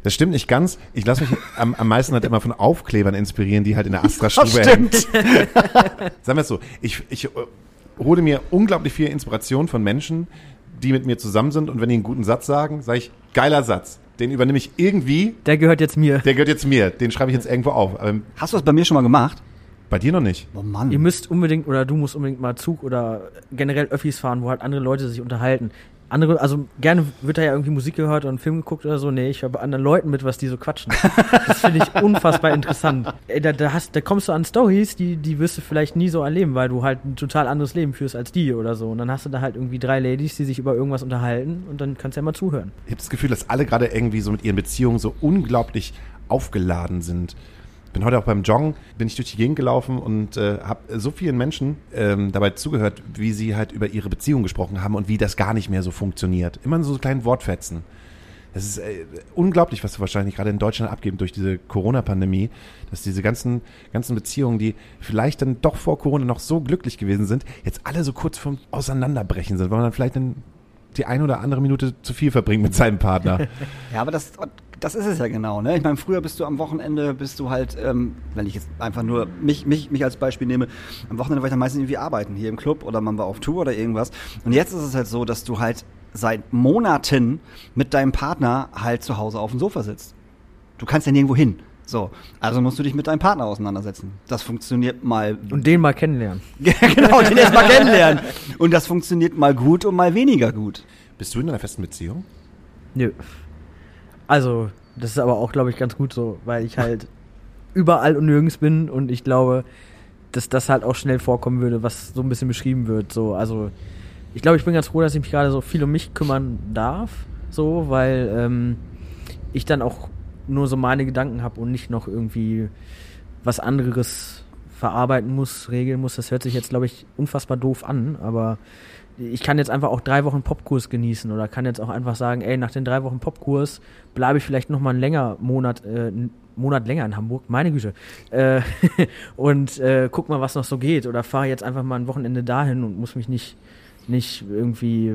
[SPEAKER 4] Das stimmt nicht ganz. Ich lasse mich am, am meisten halt immer von Aufklebern inspirieren, die halt in der
[SPEAKER 5] Das
[SPEAKER 4] Astra-Stube hängen.
[SPEAKER 5] stimmt.
[SPEAKER 4] Sagen wir es so, ich, ich äh, hole mir unglaublich viel Inspiration von Menschen, die mit mir zusammen sind und wenn die einen guten Satz sagen, sage ich, geiler Satz. Den übernehme ich irgendwie,
[SPEAKER 6] Der gehört jetzt mir.
[SPEAKER 4] der gehört jetzt mir, den schreibe ich jetzt irgendwo auf. Aber
[SPEAKER 5] Hast du das bei mir schon mal gemacht?
[SPEAKER 4] bei dir noch nicht.
[SPEAKER 5] Oh Mann.
[SPEAKER 6] Ihr müsst unbedingt oder du musst unbedingt mal Zug oder generell Öffis fahren, wo halt andere Leute sich unterhalten. Andere, also gerne wird da ja irgendwie Musik gehört oder einen Film geguckt oder so. Nee, ich höre bei anderen Leuten mit, was die so quatschen. Das finde ich unfassbar interessant. Da, da, hast, da kommst du an Stories, die, die wirst du vielleicht nie so erleben, weil du halt ein total anderes Leben führst als die oder so. Und dann hast du da halt irgendwie drei Ladies, die sich über irgendwas unterhalten und dann kannst du ja mal zuhören.
[SPEAKER 4] Ich habe das Gefühl, dass alle gerade irgendwie so mit ihren Beziehungen so unglaublich aufgeladen sind. Bin heute auch beim Joggen, bin ich durch die Gegend gelaufen und äh, habe so vielen Menschen ähm, dabei zugehört, wie sie halt über ihre Beziehung gesprochen haben und wie das gar nicht mehr so funktioniert. Immer so kleinen Wortfetzen. Das ist äh, unglaublich, was wir wahrscheinlich gerade in Deutschland abgeben durch diese Corona-Pandemie, dass diese ganzen, ganzen Beziehungen, die vielleicht dann doch vor Corona noch so glücklich gewesen sind, jetzt alle so kurz vorm Auseinanderbrechen sind, weil man dann vielleicht dann die eine oder andere Minute zu viel verbringt mit seinem Partner.
[SPEAKER 5] Ja, aber das, das ist es ja genau. Ne? Ich meine, früher bist du am Wochenende, bist du halt, ähm, wenn ich jetzt einfach nur mich, mich, mich als Beispiel nehme, am Wochenende war ich dann meistens irgendwie arbeiten, hier im Club oder man war auf Tour oder irgendwas. Und jetzt ist es halt so, dass du halt seit Monaten mit deinem Partner halt zu Hause auf dem Sofa sitzt. Du kannst ja nirgendwo hin. So, also musst du dich mit deinem Partner auseinandersetzen. Das funktioniert mal
[SPEAKER 6] Und den mal kennenlernen.
[SPEAKER 5] genau, den erst mal kennenlernen. Und das funktioniert mal gut und mal weniger gut.
[SPEAKER 4] Bist du in einer festen Beziehung?
[SPEAKER 6] Nö. Also, das ist aber auch, glaube ich, ganz gut so, weil ich halt überall und nirgends bin und ich glaube, dass das halt auch schnell vorkommen würde, was so ein bisschen beschrieben wird. So, also ich glaube, ich bin ganz froh, dass ich mich gerade so viel um mich kümmern darf, so, weil ähm, ich dann auch nur so meine Gedanken habe und nicht noch irgendwie was anderes verarbeiten muss, regeln muss. Das hört sich jetzt, glaube ich, unfassbar doof an, aber ich kann jetzt einfach auch drei Wochen Popkurs genießen oder kann jetzt auch einfach sagen, ey, nach den drei Wochen Popkurs bleibe ich vielleicht noch mal einen länger Monat, äh, einen Monat länger in Hamburg, meine Güte, äh, und äh, guck mal, was noch so geht. Oder fahre jetzt einfach mal ein Wochenende dahin und muss mich nicht nicht irgendwie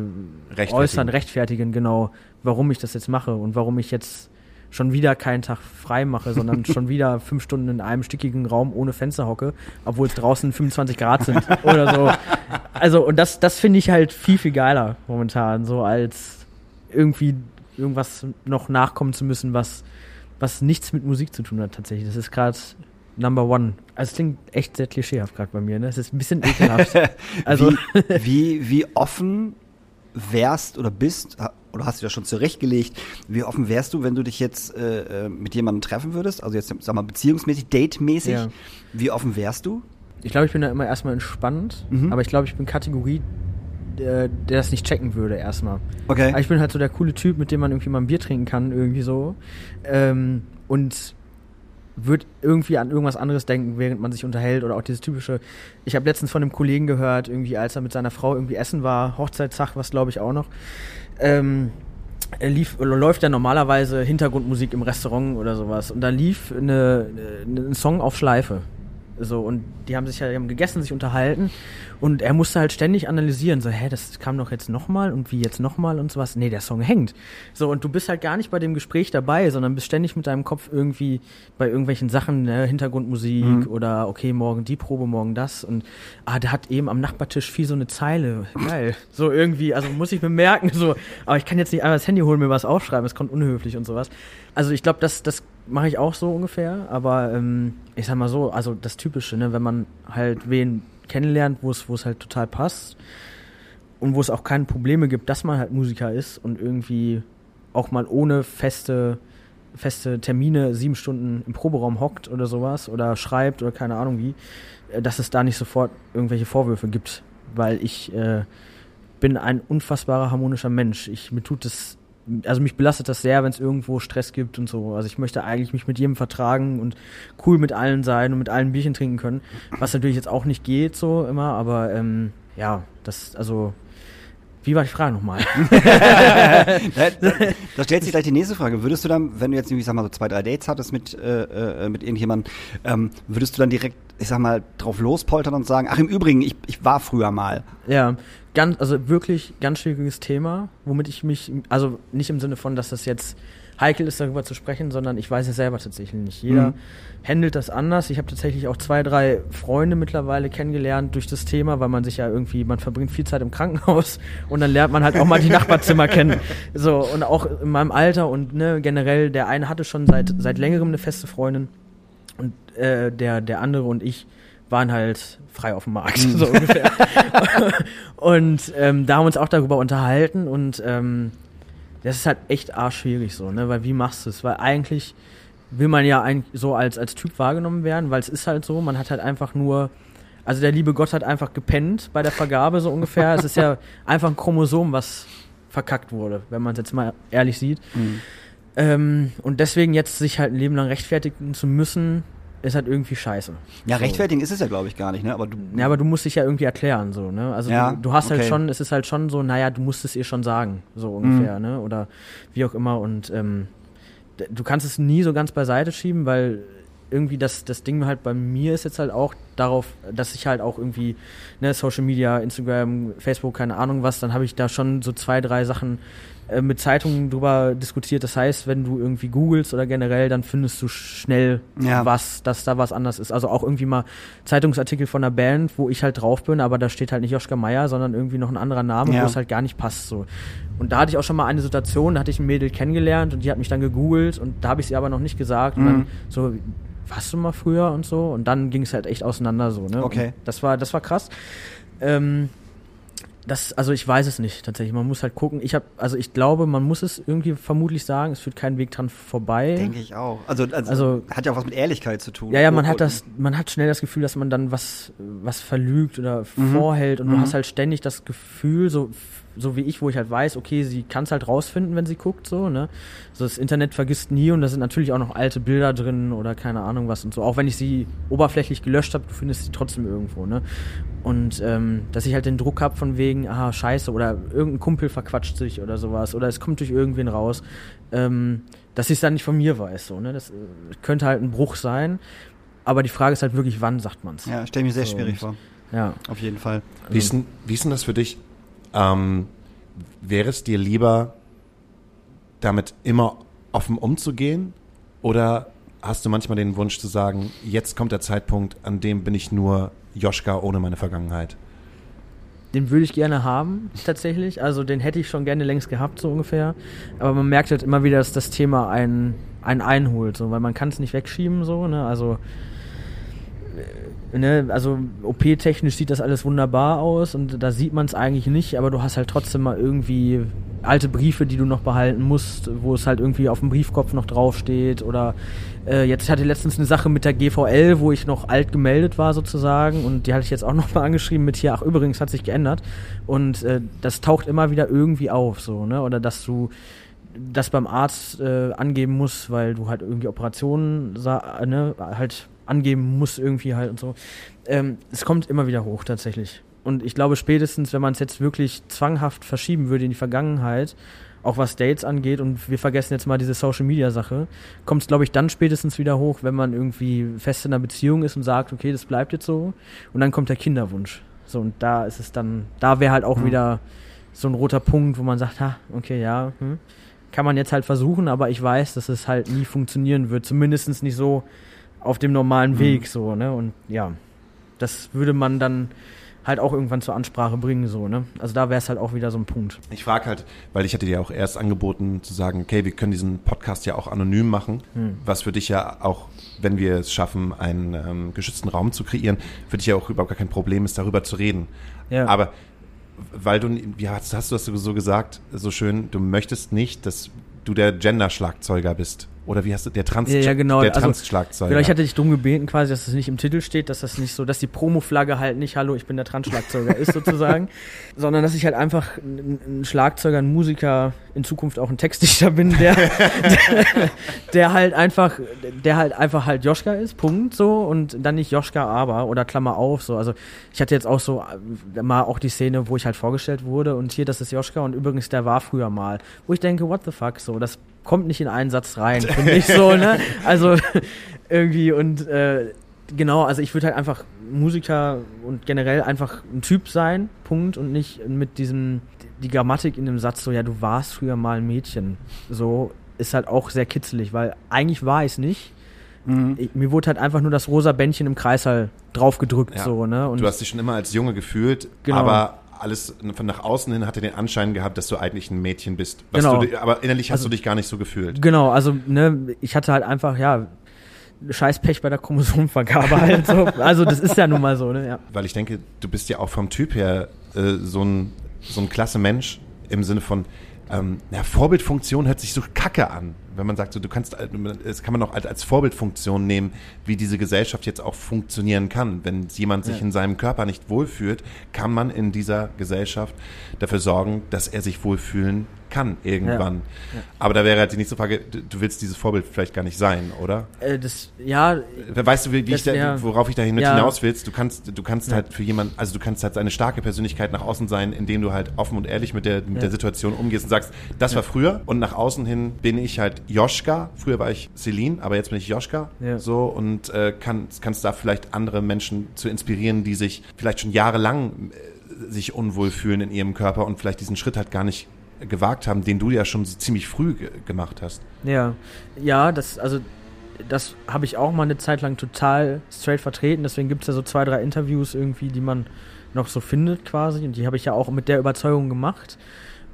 [SPEAKER 4] Rechtfertigen.
[SPEAKER 6] äußern, rechtfertigen, genau, warum ich das jetzt mache und warum ich jetzt schon wieder keinen Tag frei mache, sondern schon wieder fünf Stunden in einem stickigen Raum ohne Fenster hocke, obwohl es draußen 25 Grad sind oder so. Also, und das, das finde ich halt viel, viel geiler momentan, so als irgendwie irgendwas noch nachkommen zu müssen, was, was nichts mit Musik zu tun hat tatsächlich. Das ist gerade Number One. Also es klingt echt sehr klischeehaft gerade bei mir, ne? Es ist ein bisschen ekelhaft. Also,
[SPEAKER 5] wie, wie, wie offen wärst oder bist, oder hast du das schon zurechtgelegt, wie offen wärst du, wenn du dich jetzt äh, äh, mit jemandem treffen würdest? Also jetzt, sag mal, beziehungsmäßig, datemäßig.
[SPEAKER 6] Ja.
[SPEAKER 5] Wie offen wärst du?
[SPEAKER 6] Ich glaube, ich bin da immer erstmal entspannt,
[SPEAKER 5] Mhm.
[SPEAKER 6] aber ich glaube, ich bin Kategorie, der, der das nicht checken würde erstmal.
[SPEAKER 5] Okay.
[SPEAKER 6] Aber ich bin halt so der coole Typ, mit dem man irgendwie mal ein Bier trinken kann, irgendwie so. Ähm, und wird irgendwie an irgendwas anderes denken, während man sich unterhält oder auch dieses typische. Ich habe letztens von einem Kollegen gehört, irgendwie als er mit seiner Frau irgendwie essen war, Hochzeitstag, was glaube ich auch noch. Ähm, lief läuft ja normalerweise Hintergrundmusik im Restaurant oder sowas und da lief eine, eine, ein Song auf Schleife. So, und die haben sich ja, die haben gegessen, sich unterhalten und er musste halt ständig analysieren, so, hä, das kam doch jetzt nochmal und wie jetzt nochmal und sowas. Nee, der Song hängt. So, und du bist halt gar nicht bei dem Gespräch dabei, sondern bist ständig mit deinem Kopf irgendwie bei irgendwelchen Sachen, ne, Hintergrundmusik oder okay, morgen die Probe, morgen das und ah, der hat eben am Nachbartisch viel so eine Zeile. Geil. So irgendwie, also muss ich bemerken, so, aber ich kann jetzt nicht einfach das Handy holen, mir was aufschreiben, es kommt unhöflich und sowas. Also ich glaube, das, das mache ich auch so ungefähr, aber ähm, ich sag mal so, also das Typische, ne, wenn man halt wen kennenlernt, wo es, halt total passt und wo es auch keine Probleme gibt, dass man halt Musiker ist und irgendwie auch mal ohne feste, feste Termine sieben Stunden im Proberaum hockt oder sowas oder schreibt oder keine Ahnung wie, äh, dass es da nicht sofort irgendwelche Vorwürfe gibt, weil ich äh, bin ein unfassbarer harmonischer Mensch. Ich mir tut es also mich belastet das sehr, wenn es irgendwo Stress gibt und so. Also ich möchte eigentlich mich mit jedem vertragen und cool mit allen sein und mit allen Bierchen trinken können, was natürlich jetzt auch nicht geht so immer, aber ähm, ja, das also wie war die Frage nochmal?
[SPEAKER 5] da, stellt sich gleich die nächste Frage. Würdest du dann, wenn du jetzt irgendwie, sag mal, so zwei, drei Dates hattest mit, äh, äh, mit irgendjemandem, ähm, würdest du dann direkt, ich sag mal, drauf lospoltern und sagen, ach im Übrigen, ich, ich war früher mal.
[SPEAKER 6] Ja, ganz, also wirklich ganz schwieriges Thema, womit ich mich, also nicht im Sinne von, dass das jetzt heikel ist, darüber zu sprechen, sondern ich weiß es selber tatsächlich nicht. Jeder
[SPEAKER 5] Mhm.
[SPEAKER 6] handelt das anders. Ich habe tatsächlich auch zwei, drei Freunde mittlerweile kennengelernt durch das Thema, weil man sich ja irgendwie, man verbringt viel Zeit im Krankenhaus und dann lernt man halt auch mal die Nachbarzimmer kennen. So, und auch in meinem Alter und ne, generell, der eine hatte schon seit, seit längerem eine feste Freundin und äh, der, der andere und ich waren halt frei auf dem Markt, so ungefähr. und ähm, da haben wir uns auch darüber unterhalten und ähm, das ist halt echt arschschwierig so, ne? Weil wie machst du es? Weil eigentlich will man ja eigentlich so als, als Typ wahrgenommen werden, weil es ist halt so, man hat halt einfach nur, also der liebe Gott hat einfach gepennt bei der Vergabe so ungefähr. es ist ja einfach ein Chromosom, was verkackt wurde, wenn man es jetzt mal ehrlich sieht. Ähm, und deswegen jetzt sich halt ein Leben lang rechtfertigen zu müssen, ist halt irgendwie scheiße.
[SPEAKER 5] Ja,
[SPEAKER 6] So.
[SPEAKER 5] rechtfertigen ist es ja, glaube ich, gar nicht, ne? Aber du,
[SPEAKER 6] Ja, aber du musst dich ja irgendwie erklären, so, ne? Also
[SPEAKER 5] Ja,
[SPEAKER 6] du, du hast halt
[SPEAKER 5] okay.
[SPEAKER 6] schon, es ist halt schon so, naja, du musst es ihr schon sagen, so ungefähr, ne? Oder wie auch immer. Und ähm, du kannst es nie so ganz beiseite schieben, weil irgendwie das, das Ding halt bei mir ist jetzt halt auch darauf, dass ich halt auch irgendwie, ne, Social Media, Instagram, Facebook, keine Ahnung was, dann habe ich da schon so zwei, drei Sachen äh, mit Zeitungen drüber diskutiert. Das heißt, wenn du irgendwie googelst oder generell, dann findest du schnell
[SPEAKER 5] Ja.
[SPEAKER 6] was, dass da was anders ist. Also auch irgendwie mal Zeitungsartikel von einer Band, wo ich halt drauf bin, aber da steht halt nicht Joschka Meier, sondern irgendwie noch ein anderer Name,
[SPEAKER 5] Ja.
[SPEAKER 6] wo es halt gar nicht passt so. Und da hatte ich auch schon mal eine Situation, da hatte ich ein Mädel kennengelernt und die hat mich dann gegoogelt und da habe ich sie aber noch nicht gesagt. Und
[SPEAKER 5] Mhm.
[SPEAKER 6] dann so, warst du mal früher und so? Und dann ging es halt echt auseinander so, ne?
[SPEAKER 5] Okay.
[SPEAKER 6] Und das war, das war krass. Ähm, das, also ich weiß es nicht tatsächlich. Man muss halt gucken. Ich habe, also ich glaube, man muss es irgendwie vermutlich sagen. Es führt keinen Weg dran vorbei.
[SPEAKER 5] denke ich auch. Also, also,
[SPEAKER 6] Also-
[SPEAKER 5] hat ja auch was mit Ehrlichkeit zu tun.
[SPEAKER 6] Ja, ja, man
[SPEAKER 5] Und-
[SPEAKER 6] hat das, man hat schnell das Gefühl, dass man dann was, was verlügt oder
[SPEAKER 5] Mhm.
[SPEAKER 6] vorhält und du hast halt ständig das Gefühl, so, so wie ich, wo ich halt weiß, okay, sie kann es halt rausfinden, wenn sie guckt, so, ne. So das Internet vergisst nie und da sind natürlich auch noch alte Bilder drin oder keine Ahnung was und so. Auch wenn ich sie oberflächlich gelöscht habe, du findest sie trotzdem irgendwo, ne. Und ähm, dass ich halt den Druck hab von wegen, ah, scheiße, oder irgendein Kumpel verquatscht sich oder sowas, oder es kommt durch irgendwen raus, ähm, dass ich es dann nicht von mir weiß, so, ne. Das äh, könnte halt ein Bruch sein. Aber die Frage ist halt wirklich, wann sagt man's?
[SPEAKER 5] Ja, stelle mir sehr
[SPEAKER 6] So,
[SPEAKER 5] schwierig vor.
[SPEAKER 6] Ja.
[SPEAKER 5] Auf jeden Fall.
[SPEAKER 4] Wie ist, denn, wie ist denn das für dich? Ähm, wäre es dir lieber, damit immer offen umzugehen? Oder hast du manchmal den Wunsch zu sagen, jetzt kommt der Zeitpunkt, an dem bin ich nur Joschka ohne meine Vergangenheit?
[SPEAKER 6] Den würde ich gerne haben, tatsächlich. Also den hätte ich schon gerne längst gehabt, so ungefähr. Aber man merkt halt immer wieder, dass das Thema einen, einen einholt, so, weil man kann es nicht wegschieben, so, ne? Also, ne, also OP-technisch sieht das alles wunderbar aus und da sieht man es eigentlich nicht, aber du hast halt trotzdem mal irgendwie alte Briefe, die du noch behalten musst, wo es halt irgendwie auf dem Briefkopf noch draufsteht oder äh, jetzt hatte ich letztens eine Sache mit der GVL, wo ich noch alt gemeldet war sozusagen und die hatte ich jetzt auch noch mal angeschrieben mit hier, ach übrigens hat sich geändert und äh, das taucht immer wieder irgendwie auf so, ne, oder dass du das beim Arzt äh, angeben musst, weil du halt irgendwie Operationen ne, halt angeben musst irgendwie halt und so. Ähm, es kommt immer wieder hoch tatsächlich. Und ich glaube spätestens, wenn man es jetzt wirklich zwanghaft verschieben würde in die Vergangenheit, auch was Dates angeht, und wir vergessen jetzt mal diese Social Media Sache, kommt es, glaube ich, dann spätestens wieder hoch, wenn man irgendwie fest in einer Beziehung ist und sagt, okay, das bleibt jetzt so. Und dann kommt der Kinderwunsch. So, und da ist es dann, da wäre halt auch wieder so ein roter Punkt, wo man sagt, ha, okay, ja, hm, kann man jetzt halt versuchen, aber ich weiß, dass es halt nie funktionieren wird. Zumindest nicht so auf dem normalen Weg, so, ne? Und ja, das würde man dann halt auch irgendwann zur Ansprache bringen, so, ne? Also da wäre es halt auch wieder so ein Punkt.
[SPEAKER 4] Ich frage halt, weil ich hatte dir auch erst angeboten zu sagen, okay, wir können diesen Podcast ja auch anonym machen, was für dich ja auch, wenn wir es schaffen, einen ähm, geschützten Raum zu kreieren, für dich ja auch überhaupt gar kein Problem ist, darüber zu reden.
[SPEAKER 6] Ja.
[SPEAKER 4] Aber weil du, wie hast, hast du das so gesagt, so schön, du möchtest nicht, dass du der Gender-Schlagzeuger bist. Oder wie hast du, der Trans,
[SPEAKER 6] Ja, ja, genau.
[SPEAKER 4] der
[SPEAKER 6] Also,
[SPEAKER 4] Trans-Schlagzeuger.
[SPEAKER 6] Vielleicht hatte ich drum gebeten, quasi, dass es nicht im Titel steht, dass das nicht so, dass die Promo-Flagge halt nicht Hallo, ich bin der Trans-Schlagzeuger ist sozusagen, sondern dass ich halt einfach ein, ein Schlagzeuger, ein Musiker, in Zukunft auch ein Textdichter bin, der, der, der halt einfach, der halt einfach halt Joschka ist, Punkt so und dann nicht Joschka aber oder Klammer auf so. Also ich hatte jetzt auch so äh, mal auch die Szene, wo ich halt vorgestellt wurde und hier, das ist Joschka und übrigens der war früher mal, wo ich denke, what the fuck so, das kommt nicht in einen Satz rein, finde ich so, ne? Also irgendwie und äh, genau, also ich würde halt einfach Musiker und generell einfach ein Typ sein, Punkt, und nicht mit diesem, die Grammatik in dem Satz so, ja, du warst früher mal ein Mädchen, so, ist halt auch sehr kitzelig, weil eigentlich war ich es nicht. Ich, mir wurde halt einfach nur das rosa Bändchen im Kreis halt draufgedrückt,
[SPEAKER 4] Ja.
[SPEAKER 6] so, ne? Und
[SPEAKER 4] du hast dich schon immer als Junge gefühlt,
[SPEAKER 6] Genau.
[SPEAKER 4] aber alles von nach außen hin hatte den Anschein gehabt, dass du eigentlich ein Mädchen bist.
[SPEAKER 6] Genau.
[SPEAKER 4] du, aber innerlich hast
[SPEAKER 6] Also-
[SPEAKER 4] du dich gar nicht so gefühlt.
[SPEAKER 6] Genau, also ne, ich hatte halt einfach, ja, Scheißpech bei der Chromosomenvergabe halt so. Also das ist ja nun mal so, ne? Ja.
[SPEAKER 4] Weil ich denke, du bist ja auch vom Typ her äh, so, ein, so ein klasse Mensch im Sinne von, ähm, ja, Vorbildfunktion hört sich so kacke an. Wenn man sagt, so, du kannst, äh, das kann man auch als, als Vorbildfunktion nehmen, wie diese Gesellschaft jetzt auch funktionieren kann. Wenn jemand sich
[SPEAKER 6] Ja.
[SPEAKER 4] in seinem Körper nicht wohlfühlt, kann man in dieser Gesellschaft dafür sorgen, dass er sich wohlfühlen kann irgendwann. Aber da wäre halt die nächste Frage, du willst dieses Vorbild vielleicht gar nicht sein, oder?
[SPEAKER 6] Äh, das, ja,
[SPEAKER 4] Weißt du, wie,
[SPEAKER 6] Das
[SPEAKER 4] ich da, worauf ich mit
[SPEAKER 6] Ja.
[SPEAKER 4] hinaus willst? Du kannst, du kannst halt für jemanden, also du kannst halt eine starke Persönlichkeit nach außen sein, indem du halt offen und ehrlich mit der, mit
[SPEAKER 6] Ja.
[SPEAKER 4] der Situation umgehst und sagst, das war früher und nach außen hin bin ich halt Joschka. Früher war ich Celine, aber jetzt bin ich Joschka.
[SPEAKER 6] Ja.
[SPEAKER 4] So und äh, kann, kannst da vielleicht andere Menschen zu inspirieren, die sich vielleicht schon jahrelang äh, sich unwohl fühlen in ihrem Körper und vielleicht diesen Schritt halt gar nicht gewagt haben, den du ja schon so ziemlich früh ge gemacht hast.
[SPEAKER 6] Ja, ja, das, also, das habe ich auch mal eine Zeit lang total straight vertreten. Deswegen gibt es ja so zwei, drei Interviews irgendwie, die man noch so findet quasi. Und die habe ich ja auch mit der Überzeugung gemacht.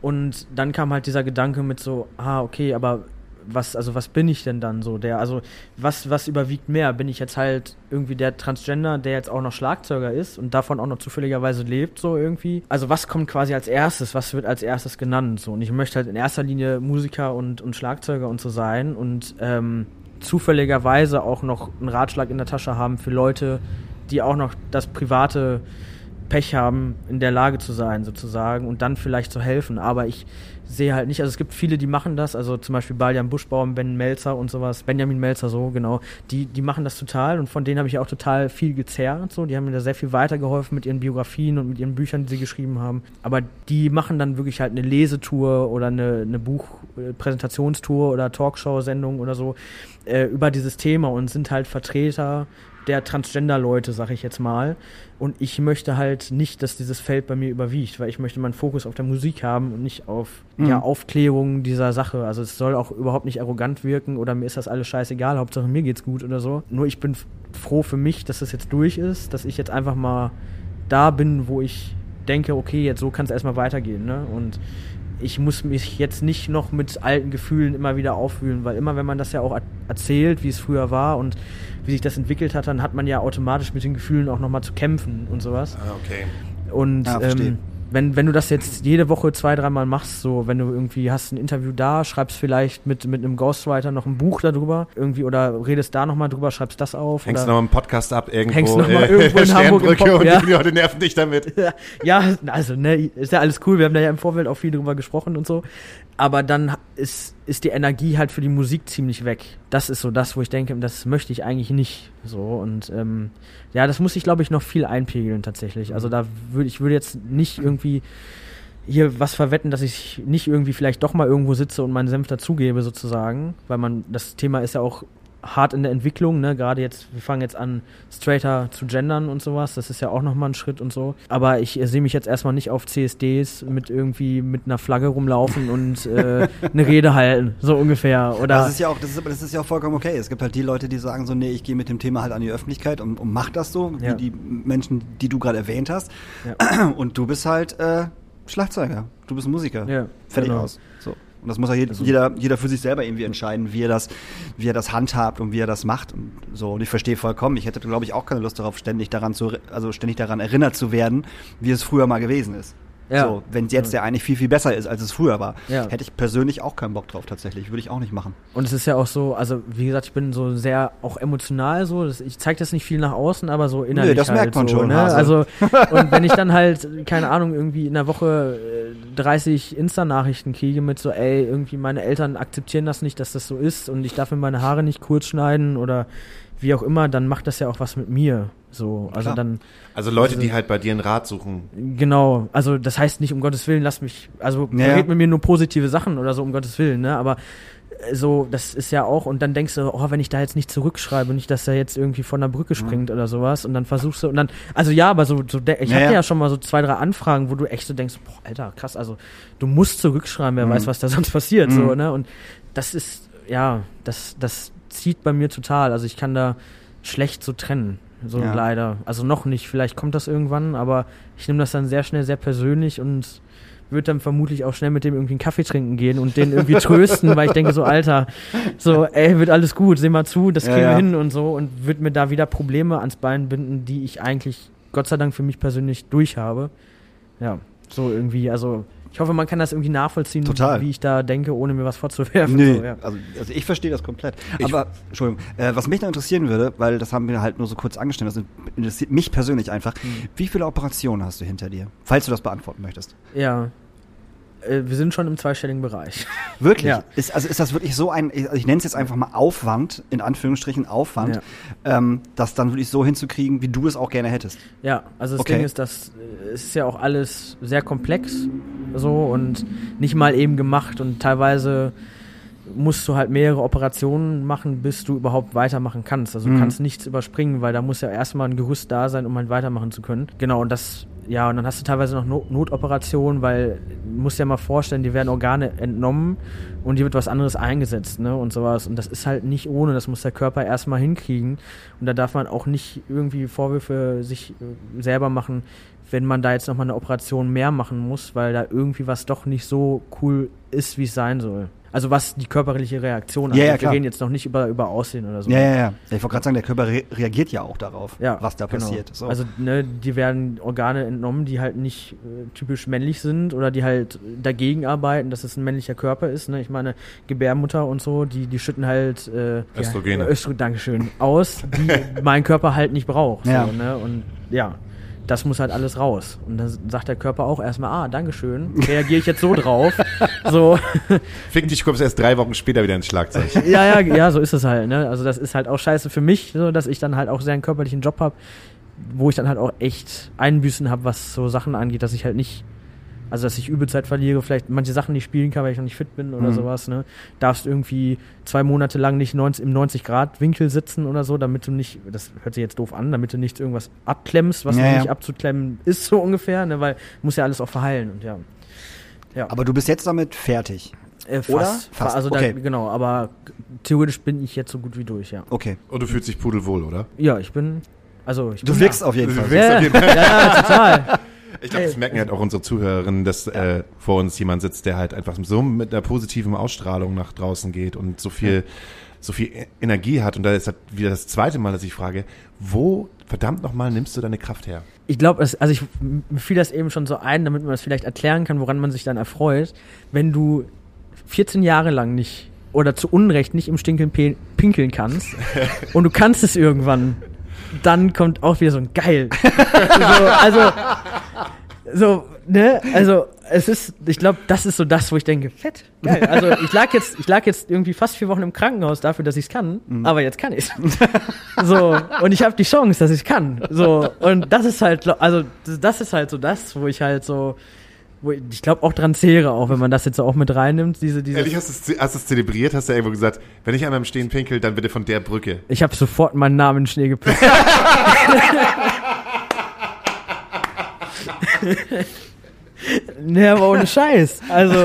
[SPEAKER 6] Und dann kam halt dieser Gedanke mit so, ah, okay, aber was, also was bin ich denn dann so? Der, also was, was überwiegt mehr? Bin ich jetzt halt irgendwie der Transgender, der jetzt auch noch Schlagzeuger ist und davon auch noch zufälligerweise lebt, so irgendwie? Also was kommt quasi als erstes? Was wird als erstes genannt? So? Und ich möchte halt in erster Linie Musiker und, und Schlagzeuger und so sein und ähm, zufälligerweise auch noch einen Ratschlag in der Tasche haben für Leute, die auch noch das private Pech haben, in der Lage zu sein, sozusagen, und dann vielleicht zu helfen. Aber ich sehe halt nicht, also es gibt viele, die machen das, also zum Beispiel Balian Buschbaum, Ben Melzer und sowas, Benjamin Melzer so, genau, die, die machen das total und von denen habe ich auch total viel gezerrt, so, die haben mir da sehr viel weitergeholfen mit ihren Biografien und mit ihren Büchern, die sie geschrieben haben. Aber die machen dann wirklich halt eine Lesetour oder eine, eine Buchpräsentationstour oder Talkshow-Sendung oder so äh, über dieses Thema und sind halt Vertreter der Transgender-Leute, sag ich jetzt mal. Und ich möchte halt nicht, dass dieses Feld bei mir überwiegt, weil ich möchte meinen Fokus auf der Musik haben und nicht auf ja, Aufklärung dieser Sache. Also es soll auch überhaupt nicht arrogant wirken oder mir ist das alles scheißegal, Hauptsache mir geht's gut oder so. Nur ich bin froh für mich, dass das jetzt durch ist, dass ich jetzt einfach mal da bin, wo ich denke, okay, jetzt so kann es erstmal weitergehen. Ne? Und ich muss mich jetzt nicht noch mit alten Gefühlen immer wieder aufwühlen, weil immer wenn man das ja auch er- erzählt, wie es früher war und wie sich das entwickelt hat, dann hat man ja automatisch mit den Gefühlen auch nochmal zu kämpfen und sowas.
[SPEAKER 4] Ah, okay.
[SPEAKER 6] Und
[SPEAKER 5] Ja, verstehe.
[SPEAKER 6] ähm, wenn, wenn du das jetzt jede Woche zwei, dreimal machst, so wenn du irgendwie hast ein Interview da, schreibst vielleicht mit, mit einem Ghostwriter noch ein Buch darüber, irgendwie oder redest da nochmal drüber, schreibst das auf.
[SPEAKER 4] Hängst du
[SPEAKER 6] oder
[SPEAKER 4] noch einen Podcast ab irgendwo,
[SPEAKER 6] Hängst noch mal irgendwo in Hamburg im Pop-
[SPEAKER 4] und
[SPEAKER 6] ja.
[SPEAKER 4] die Leute nerven dich damit.
[SPEAKER 6] ja, also, ne, ist ja alles cool. Wir haben da ja im Vorfeld auch viel drüber gesprochen und so. Aber dann ist, ist die Energie halt für die Musik ziemlich weg. Das ist so das, wo ich denke, das möchte ich eigentlich nicht. So und ähm, ja, das muss ich, glaube ich, noch viel einpegeln tatsächlich. Also da würde ich würde jetzt nicht irgendwie hier was verwetten, dass ich nicht irgendwie vielleicht doch mal irgendwo sitze und meinen Senf dazugebe sozusagen, weil man das Thema ist ja auch hart in der Entwicklung, ne? Gerade jetzt, wir fangen jetzt an, straighter zu gendern und sowas. Das ist ja auch nochmal ein Schritt und so. Aber ich äh, sehe mich jetzt erstmal nicht auf CSDs mit irgendwie mit einer Flagge rumlaufen und äh, eine Rede halten, so ungefähr. Oder
[SPEAKER 5] Das ist ja auch, das ist, das ist ja auch vollkommen okay. Es gibt halt die Leute, die sagen so, nee, ich gehe mit dem Thema halt an die Öffentlichkeit und, und mach das so,
[SPEAKER 6] Ja.
[SPEAKER 5] wie die Menschen, die du gerade erwähnt hast.
[SPEAKER 6] Ja.
[SPEAKER 5] Und du bist halt äh, Schlagzeuger, du bist Musiker.
[SPEAKER 6] Ja,
[SPEAKER 5] Fertig
[SPEAKER 6] genau.
[SPEAKER 5] aus. So. Und das muss ja jeder, jeder, jeder für sich selber irgendwie entscheiden, wie er das, wie er das handhabt und wie er das macht. Und so. Und ich verstehe vollkommen. Ich hätte, glaube ich, auch keine Lust darauf, ständig daran zu, also ständig daran erinnert zu werden, wie es früher mal gewesen ist.
[SPEAKER 6] Ja.
[SPEAKER 5] So, wenn jetzt der eigentlich viel, viel besser ist, als es früher war.
[SPEAKER 6] Ja.
[SPEAKER 5] Hätte ich persönlich auch keinen Bock drauf, tatsächlich. Würde ich auch nicht machen.
[SPEAKER 6] Und es ist ja auch so, also wie gesagt, ich bin so sehr auch emotional so. Ich zeige das nicht viel nach außen, aber so innerlich.
[SPEAKER 5] das
[SPEAKER 6] halt
[SPEAKER 5] merkt man
[SPEAKER 6] so,
[SPEAKER 5] schon,
[SPEAKER 6] Ne? Also und wenn ich dann halt keine Ahnung irgendwie in der Woche äh, 30 Insta-Nachrichten kriege mit so, ey, irgendwie meine Eltern akzeptieren das nicht, dass das so ist und ich darf mir meine Haare nicht kurz schneiden oder wie auch immer, dann macht das ja auch was mit mir. So, also
[SPEAKER 5] Klar.
[SPEAKER 6] dann
[SPEAKER 4] Also Leute,
[SPEAKER 6] Also-
[SPEAKER 4] die halt bei dir einen Rat suchen.
[SPEAKER 6] Genau, also das heißt nicht, um Gottes Willen, lass mich, also
[SPEAKER 5] Ja.
[SPEAKER 6] red mit mir nur positive Sachen oder so, um Gottes Willen, ne, aber äh, so, das ist ja auch, und dann denkst du, oh, wenn ich da jetzt nicht zurückschreibe, nicht, dass er jetzt irgendwie von der Brücke springt oder sowas, und dann versuchst du, und dann, also ja, aber so, so ich
[SPEAKER 5] Ja,
[SPEAKER 6] hatte
[SPEAKER 5] ja.
[SPEAKER 6] ja schon mal so zwei, drei Anfragen, wo du echt so denkst, boah, Alter, krass, also du musst zurückschreiben, wer weiß, was da sonst passiert, so, ne, und das ist, ja, das, das zieht bei mir total, also ich kann da schlecht so trennen. So
[SPEAKER 5] Ja.
[SPEAKER 6] leider. Also noch nicht. Vielleicht kommt das irgendwann, aber ich nehme das dann sehr schnell sehr persönlich und würde dann vermutlich auch schnell mit dem irgendwie einen Kaffee trinken gehen und den irgendwie trösten, weil ich denke so, Alter, so, ey, wird alles gut, seh mal zu, das
[SPEAKER 5] Ja,
[SPEAKER 6] kriegen
[SPEAKER 5] ja.
[SPEAKER 6] wir hin und so und würde mir da wieder Probleme ans Bein binden, die ich eigentlich, Gott sei Dank für mich persönlich durch habe. Ja, so irgendwie, also ich hoffe, man kann das irgendwie nachvollziehen,
[SPEAKER 5] Total.
[SPEAKER 6] wie ich da denke, ohne mir was vorzuwerfen.
[SPEAKER 5] Nee,
[SPEAKER 6] So, ja.
[SPEAKER 5] also, also ich verstehe das komplett. Aber, Entschuldigung, äh, was mich noch interessieren würde, weil das haben wir halt nur so kurz angestellt, das interessiert mich persönlich einfach.
[SPEAKER 6] Hm.
[SPEAKER 5] Wie viele Operationen hast du hinter dir? Falls du das beantworten möchtest.
[SPEAKER 6] ja. Äh, wir sind schon im zweistelligen Bereich.
[SPEAKER 5] Wirklich?
[SPEAKER 6] Ja.
[SPEAKER 5] Ist, also ist das wirklich so ein, also ich nenne es jetzt einfach mal Aufwand, in Anführungsstrichen Aufwand, ähm, das dann wirklich so hinzukriegen, wie du es auch gerne hättest?
[SPEAKER 6] Ja, also das
[SPEAKER 5] Okay.
[SPEAKER 6] Ding ist, dass äh, es ist ja auch alles sehr komplex so und nicht mal eben gemacht und teilweise musst du halt mehrere Operationen machen, bis du überhaupt weitermachen kannst. Also du
[SPEAKER 5] Mhm.
[SPEAKER 6] kannst nichts überspringen, weil da muss ja erstmal ein Gerüst da sein, um halt weitermachen zu können. Genau, und das, ja, und dann hast du teilweise noch Not Notoperationen, weil du musst dir mal vorstellen, die werden Organe entnommen und dir wird was anderes eingesetzt, ne, und sowas. Und das ist halt nicht ohne, das muss der Körper erstmal hinkriegen. Und da darf man auch nicht irgendwie Vorwürfe sich äh, selber machen, wenn man da jetzt nochmal eine Operation mehr machen muss, weil da irgendwie was doch nicht so cool ist, wie es sein soll. Also was die körperliche Reaktion
[SPEAKER 5] Ja, ja,
[SPEAKER 6] angeht. Wir reden jetzt noch nicht über, über Aussehen oder so.
[SPEAKER 5] Ja, ja, ja. ja ich wollte gerade sagen, der Körper re reagiert ja auch darauf,
[SPEAKER 6] Ja,
[SPEAKER 5] was da
[SPEAKER 6] genau.
[SPEAKER 5] passiert. So.
[SPEAKER 6] Also ne, die werden Organe entnommen, die halt nicht äh, typisch männlich sind oder die halt dagegen arbeiten, dass es ein männlicher Körper ist. Ne? Ich meine, Gebärmutter und so, die, die schütten halt äh,
[SPEAKER 4] Östrogene.
[SPEAKER 6] Ja, Östro Dankeschön, aus, die mein Körper halt nicht braucht.
[SPEAKER 5] Ja.
[SPEAKER 6] So, ne? Und ja, das muss halt alles raus. Und dann sagt der Körper auch erstmal, ah, Dankeschön, reagiere ich jetzt so drauf. so,
[SPEAKER 4] Fick dich, du kommst erst drei Wochen später wieder ins Schlagzeug.
[SPEAKER 6] ja, ja, ja, so ist es halt. Ne? Also das ist halt auch scheiße für mich, so, dass ich dann halt auch sehr einen körperlichen Job habe, wo ich dann halt auch echt Einbüßen habe, was so Sachen angeht, dass ich halt nicht, also dass ich Übelzeit verliere, vielleicht manche Sachen nicht spielen kann, weil ich noch nicht fit bin oder
[SPEAKER 5] Mhm.
[SPEAKER 6] sowas. Ne? Darfst irgendwie zwei Monate lang nicht 90, im 90-Grad-Winkel sitzen oder so, damit du nicht, das hört sich jetzt doof an, damit du nicht irgendwas abklemmst, was
[SPEAKER 5] Ja,
[SPEAKER 6] noch
[SPEAKER 5] ja.
[SPEAKER 6] nicht abzuklemmen ist, so ungefähr, ne? weil muss ja alles auch verheilen und ja. Ja.
[SPEAKER 5] Aber du bist jetzt damit fertig.
[SPEAKER 6] Äh, fast,
[SPEAKER 5] Oder?
[SPEAKER 6] fast. Also
[SPEAKER 5] okay.
[SPEAKER 6] da, genau, aber theoretisch bin ich jetzt so gut wie durch, ja.
[SPEAKER 5] Okay.
[SPEAKER 4] Und du fühlst dich pudelwohl, oder?
[SPEAKER 6] Ja, ich bin. Also ich
[SPEAKER 5] Du
[SPEAKER 6] bin
[SPEAKER 5] wirkst
[SPEAKER 6] da.
[SPEAKER 5] auf jeden
[SPEAKER 4] Du
[SPEAKER 5] Fall.
[SPEAKER 4] wirkst
[SPEAKER 6] Ja,
[SPEAKER 4] auf jeden Fall.
[SPEAKER 6] ja, ja, total.
[SPEAKER 4] Ich glaube, das merken halt auch unsere Zuhörerinnen, dass äh, vor uns jemand sitzt, der halt einfach so mit einer positiven Ausstrahlung nach draußen geht und so viel, so viel E- Energie hat. Und da ist halt wieder das zweite Mal, dass ich frage, wo verdammt nochmal nimmst du deine Kraft her?
[SPEAKER 6] Ich glaube, also ich mir fiel das eben schon so ein, damit man das vielleicht erklären kann, woran man sich dann erfreut, wenn du 14 Jahre lang nicht oder zu Unrecht nicht im Stinkeln pinkeln kannst und du kannst es irgendwann, dann kommt auch wieder so ein geil. so, also so, ne? Also es ist, ich glaube, das ist so das, wo ich denke, fett, geil. Also ich lag jetzt, ich lag jetzt irgendwie fast vier Wochen im Krankenhaus dafür, dass ich es kann, aber jetzt kann ich So und ich habe die Chance, dass ich kann. So und das ist halt, also das- ist halt so das, wo ich halt so, ich, ich glaube auch dran zehre, auch wenn man das jetzt auch mit reinnimmt, diese diese.
[SPEAKER 4] Ehrlich, hast du es, hast du es zelebriert? Hast du irgendwo gesagt, wenn ich einmal im Stehen pinkel, dann bitte von der Brücke.
[SPEAKER 6] Ich habe sofort meinen Namen in den Schnee gepisst. nee, aber ohne Scheiß. Also,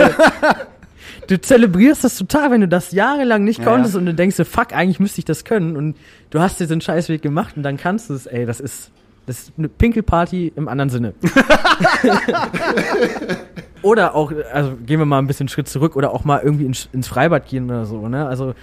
[SPEAKER 6] du zelebrierst das total, wenn du das jahrelang nicht
[SPEAKER 5] Ja,
[SPEAKER 6] konntest
[SPEAKER 5] ja.
[SPEAKER 6] und du denkst dir, fuck, eigentlich müsste ich das können und du hast diesen Scheißweg gemacht und dann kannst du es, ey, das ist, das ist eine Pinkelparty im anderen Sinne. oder auch, also gehen wir mal ein bisschen Schritt zurück oder auch mal irgendwie ins, ins Freibad gehen oder so, ne? Also,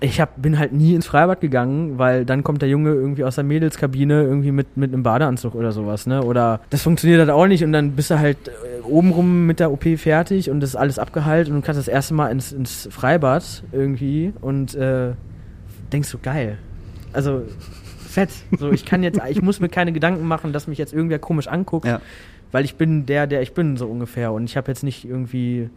[SPEAKER 6] ich hab, bin halt nie ins Freibad gegangen, weil dann kommt der Junge irgendwie aus der Mädelskabine irgendwie mit, mit einem Badeanzug oder sowas, ne? Oder das funktioniert halt auch nicht und dann bist du halt äh, obenrum mit der OP fertig und das ist alles abgeheilt und du kannst das erste Mal ins, ins Freibad irgendwie und äh, denkst so, geil. Also, fett. So, ich kann jetzt, ich muss mir keine Gedanken machen, dass mich jetzt irgendwer komisch anguckt,
[SPEAKER 5] Ja.
[SPEAKER 6] weil ich bin der, der ich bin, so ungefähr. Und ich habe jetzt nicht irgendwie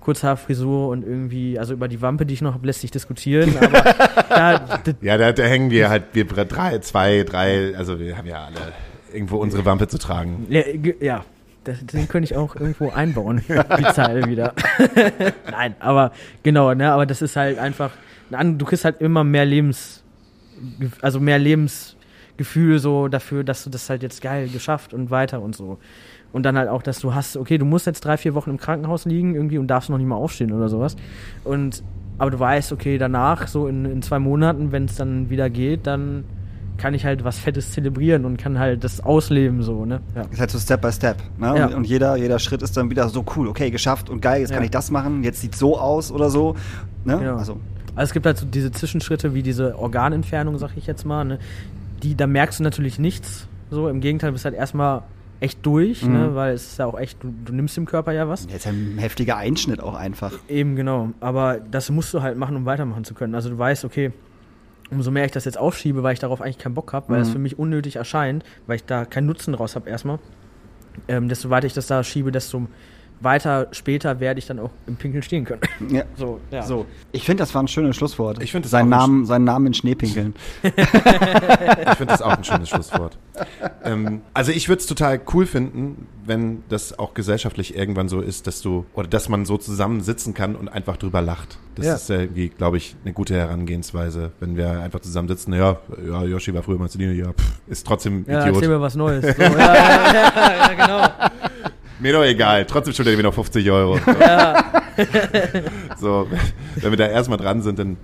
[SPEAKER 6] Kurzhaarfrisur und irgendwie, also über die Wampe, die ich noch habe, lässt sich diskutieren, aber da,
[SPEAKER 4] Ja, da, da hängen wir halt, wir drei, zwei, drei, also wir haben ja alle irgendwo unsere Wampe zu tragen.
[SPEAKER 6] ja, ja das, den könnte ich auch irgendwo einbauen, die Zeile wieder. Nein, aber genau, ne, aber das ist halt einfach, du kriegst halt immer mehr Lebens, also mehr Lebensgefühl so dafür, dass du das halt jetzt geil geschafft und weiter und so. Und dann halt auch, dass du hast, okay, du musst jetzt drei, vier Wochen im Krankenhaus liegen irgendwie und darfst noch nicht mal aufstehen oder sowas. Und aber du weißt, okay, danach, so in, in zwei Monaten, wenn es dann wieder geht, dann kann ich halt was Fettes zelebrieren und kann halt das ausleben so, ne? Ja.
[SPEAKER 5] Ist halt so Step by Step. Ne?
[SPEAKER 6] Ja.
[SPEAKER 5] Und, und jeder, jeder Schritt ist dann wieder so cool, okay, geschafft und geil, jetzt kann
[SPEAKER 6] Ja.
[SPEAKER 5] ich das machen, jetzt sieht so aus oder so. Ne?
[SPEAKER 6] Ja.
[SPEAKER 5] Also,
[SPEAKER 6] Also es gibt halt so diese Zwischenschritte wie diese Organentfernung, sag ich jetzt mal, ne? Die, da merkst du natürlich nichts. So, im Gegenteil, du bist halt erstmal echt durch,
[SPEAKER 5] Mhm.
[SPEAKER 6] ne? Weil es ist ja auch echt, du, du nimmst dem Körper ja was.
[SPEAKER 5] jetzt ein heftiger Einschnitt auch einfach.
[SPEAKER 6] Eben, genau. Aber das musst du halt machen, um weitermachen zu können. Also du weißt, okay, umso mehr ich das jetzt aufschiebe, weil ich darauf eigentlich keinen Bock habe, weil es
[SPEAKER 5] Mhm.
[SPEAKER 6] für mich unnötig erscheint, weil ich da keinen Nutzen draus habe erstmal, ähm, desto weiter ich das da schiebe, desto weiter später werde ich dann auch im Pinkeln stehen können.
[SPEAKER 5] Ja.
[SPEAKER 6] So, ja.
[SPEAKER 5] So, ich finde, das war ein schönes Schlusswort.
[SPEAKER 4] Ich finde
[SPEAKER 5] seinen
[SPEAKER 4] auch ein
[SPEAKER 5] Namen, seinen Namen in Schnee pinkeln.
[SPEAKER 4] Ich finde das auch ein schönes Schlusswort. Ähm, also ich würde es total cool finden, wenn das auch gesellschaftlich irgendwann so ist, dass du oder dass man so zusammen sitzen kann und einfach drüber lacht. Das
[SPEAKER 6] Ja.
[SPEAKER 4] ist irgendwie, glaube ich, eine gute Herangehensweise, wenn wir einfach zusammen sitzen. Ja, ja, Yoshi war früher Marceline, ja, pff, ist trotzdem
[SPEAKER 6] Ja,
[SPEAKER 4] Idiot.
[SPEAKER 6] erzähl mir was Neues. So, ja, ja, ja, ja, genau.
[SPEAKER 4] Mir doch egal, trotzdem schuldet er mir noch 50 Euro. so, wenn wir da erstmal dran sind, dann,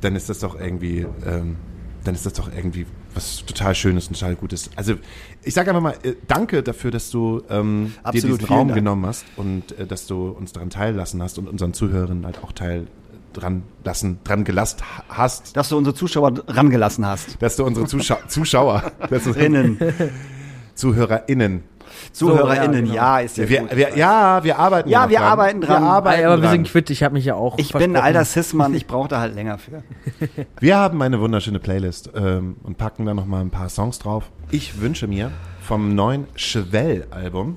[SPEAKER 4] dann ist das doch irgendwie, ähm, dann ist das doch irgendwie was total Schönes und total Gutes. Also ich sage einfach mal, äh, danke dafür, dass du ähm, dir diesen Raum
[SPEAKER 5] Dank.
[SPEAKER 4] genommen hast und äh, dass du uns daran teillassen hast und unseren Zuhörern halt auch teil dran lassen, dran gelasst ha- hast.
[SPEAKER 5] Dass du unsere Zuschauer rangelassen hast.
[SPEAKER 4] Dass du unsere Zuschau Zuschauer,
[SPEAKER 5] Innen.
[SPEAKER 4] ZuhörerInnen,
[SPEAKER 5] ZuhörerInnen,
[SPEAKER 6] ja,
[SPEAKER 5] ja,
[SPEAKER 6] genau.
[SPEAKER 5] ist ja
[SPEAKER 4] wir,
[SPEAKER 5] gut.
[SPEAKER 4] wir, ja, wir arbeiten
[SPEAKER 5] Ja, wir
[SPEAKER 4] dran.
[SPEAKER 5] arbeiten dran.
[SPEAKER 4] Wir arbeiten
[SPEAKER 6] aber wir
[SPEAKER 4] dran.
[SPEAKER 6] sind quitt, ich habe mich ja auch
[SPEAKER 5] ich bin ein alter Cis-Mann, ich brauche da halt länger für.
[SPEAKER 4] Wir haben eine wunderschöne Playlist ähm, und packen da noch mal ein paar Songs drauf. Ich wünsche mir vom neuen Chevelle-Album,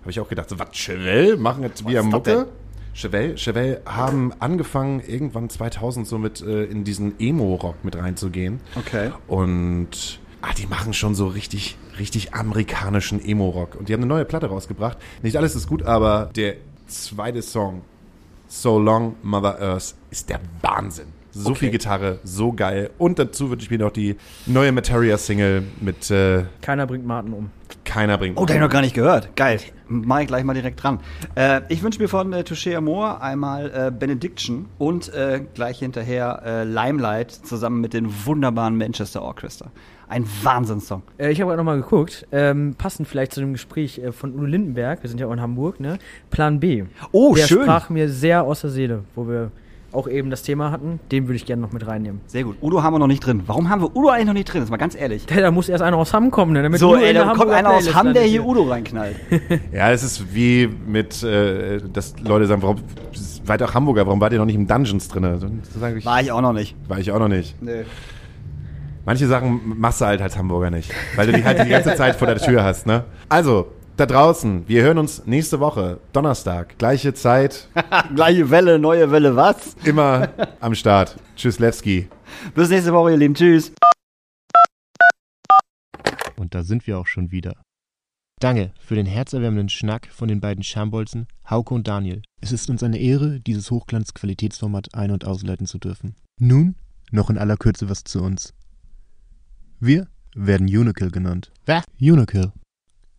[SPEAKER 4] habe ich auch gedacht, so, was, Chevelle? Machen jetzt
[SPEAKER 5] das
[SPEAKER 4] Mucke? Chevelle, Chevelle haben angefangen, irgendwann 2000 so mit äh, in diesen Emo-Rock mit reinzugehen.
[SPEAKER 5] Okay.
[SPEAKER 4] Und ah, die machen schon so richtig, richtig amerikanischen Emo-Rock. Und die haben eine neue Platte rausgebracht. Nicht alles ist gut, aber der zweite Song, So Long Mother Earth, ist der Wahnsinn. So
[SPEAKER 5] Okay.
[SPEAKER 4] viel Gitarre, so geil. Und dazu wünsche ich mir noch die neue Materia-Single mit äh,
[SPEAKER 6] Keiner bringt Martin um.
[SPEAKER 4] Keiner bringt.
[SPEAKER 5] Oh, den hab ich noch gar nicht gehört. Geil. Mach ich gleich mal direkt dran. Äh, ich wünsche mir von äh, Touché Amor einmal äh, Benediction und äh, gleich hinterher äh, Limelight zusammen mit den wunderbaren Manchester Orchestra. Ein Wahnsinnssong.
[SPEAKER 6] Äh, ich habe gerade nochmal geguckt, ähm, passend vielleicht zu dem Gespräch äh, von Udo Lindenberg, wir sind ja auch in Hamburg, ne? Plan B.
[SPEAKER 5] Oh,
[SPEAKER 6] Der
[SPEAKER 5] schön.
[SPEAKER 6] sprach mir sehr aus der Seele, wo wir auch eben das Thema hatten. Den würde ich gerne noch mit reinnehmen.
[SPEAKER 5] Sehr gut. Udo haben wir noch nicht drin. Warum haben wir Udo eigentlich noch nicht drin? Jetzt mal ganz ehrlich.
[SPEAKER 6] Da muss erst einer aus Hamm kommen, ne? Damit
[SPEAKER 5] so,
[SPEAKER 6] Udo
[SPEAKER 5] ey,
[SPEAKER 6] in
[SPEAKER 5] da
[SPEAKER 6] der
[SPEAKER 5] kommt einer aus Hamm, der hier Udo reinknallt.
[SPEAKER 4] Ja, es ist wie mit, äh, dass Leute sagen, warum, seid auch Hamburger, warum wart ihr noch nicht im Dungeons drin? Sag ich,
[SPEAKER 5] War ich auch noch nicht.
[SPEAKER 4] war ich auch noch nicht.
[SPEAKER 5] Nee.
[SPEAKER 4] Manche Sachen machst du halt als Hamburger nicht, weil du die halt die ganze Zeit vor der Tür hast, ne? Also, da draußen, wir hören uns nächste Woche, Donnerstag, gleiche Zeit,
[SPEAKER 5] Gleiche Welle, neue Welle, was?
[SPEAKER 4] immer am Start. Tschüss, Lewski.
[SPEAKER 5] Bis nächste Woche, ihr Lieben. Tschüss.
[SPEAKER 2] Und da sind wir auch schon wieder. Danke für den herzerwärmenden Schnack von den beiden Schambolzen, Hauke und Daniel. Es ist uns eine Ehre, dieses Hochglanz-Qualitätsformat ein- und ausleiten zu dürfen. Nun noch in aller Kürze was zu uns. Wir werden Unikill genannt. Was? Unikill.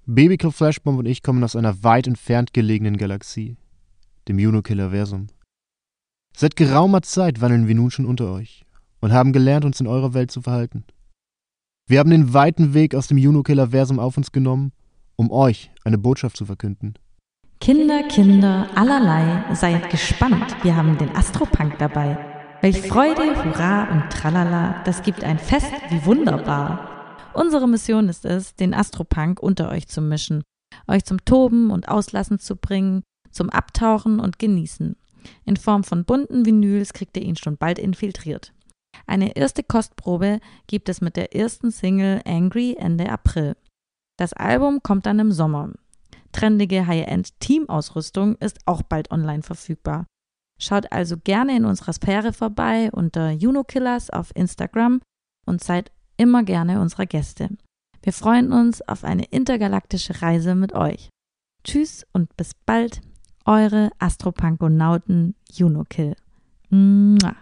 [SPEAKER 2] Babykill Flashbomb und ich kommen aus einer weit entfernt gelegenen Galaxie, dem Unikill-Versum. Seit geraumer Zeit wandeln wir nun schon unter euch und haben gelernt, uns in eurer Welt zu verhalten. Wir haben den weiten Weg aus dem Junokiller-Versum auf uns genommen, um euch eine Botschaft zu verkünden.
[SPEAKER 1] Kinder, Kinder, allerlei, seid gespannt, wir haben den Astropunk dabei. Welch Freude, Hurra und Tralala, das gibt ein Fest wie wunderbar. Unsere Mission ist es, den Astropunk unter euch zu mischen, euch zum Toben und Auslassen zu bringen, zum Abtauchen und Genießen. In Form von bunten Vinyls kriegt ihr ihn schon bald infiltriert. Eine erste Kostprobe gibt es mit der ersten Single Angry Ende April. Das Album kommt dann im Sommer. Trendige High-End-Team-Ausrüstung ist auch bald online verfügbar. Schaut also gerne in unserer Sphäre vorbei unter Junokillers auf Instagram und seid immer gerne unserer Gäste. Wir freuen uns auf eine intergalaktische Reise mit euch. Tschüss und bis bald, eure Astropankonauten Junokill. Mua.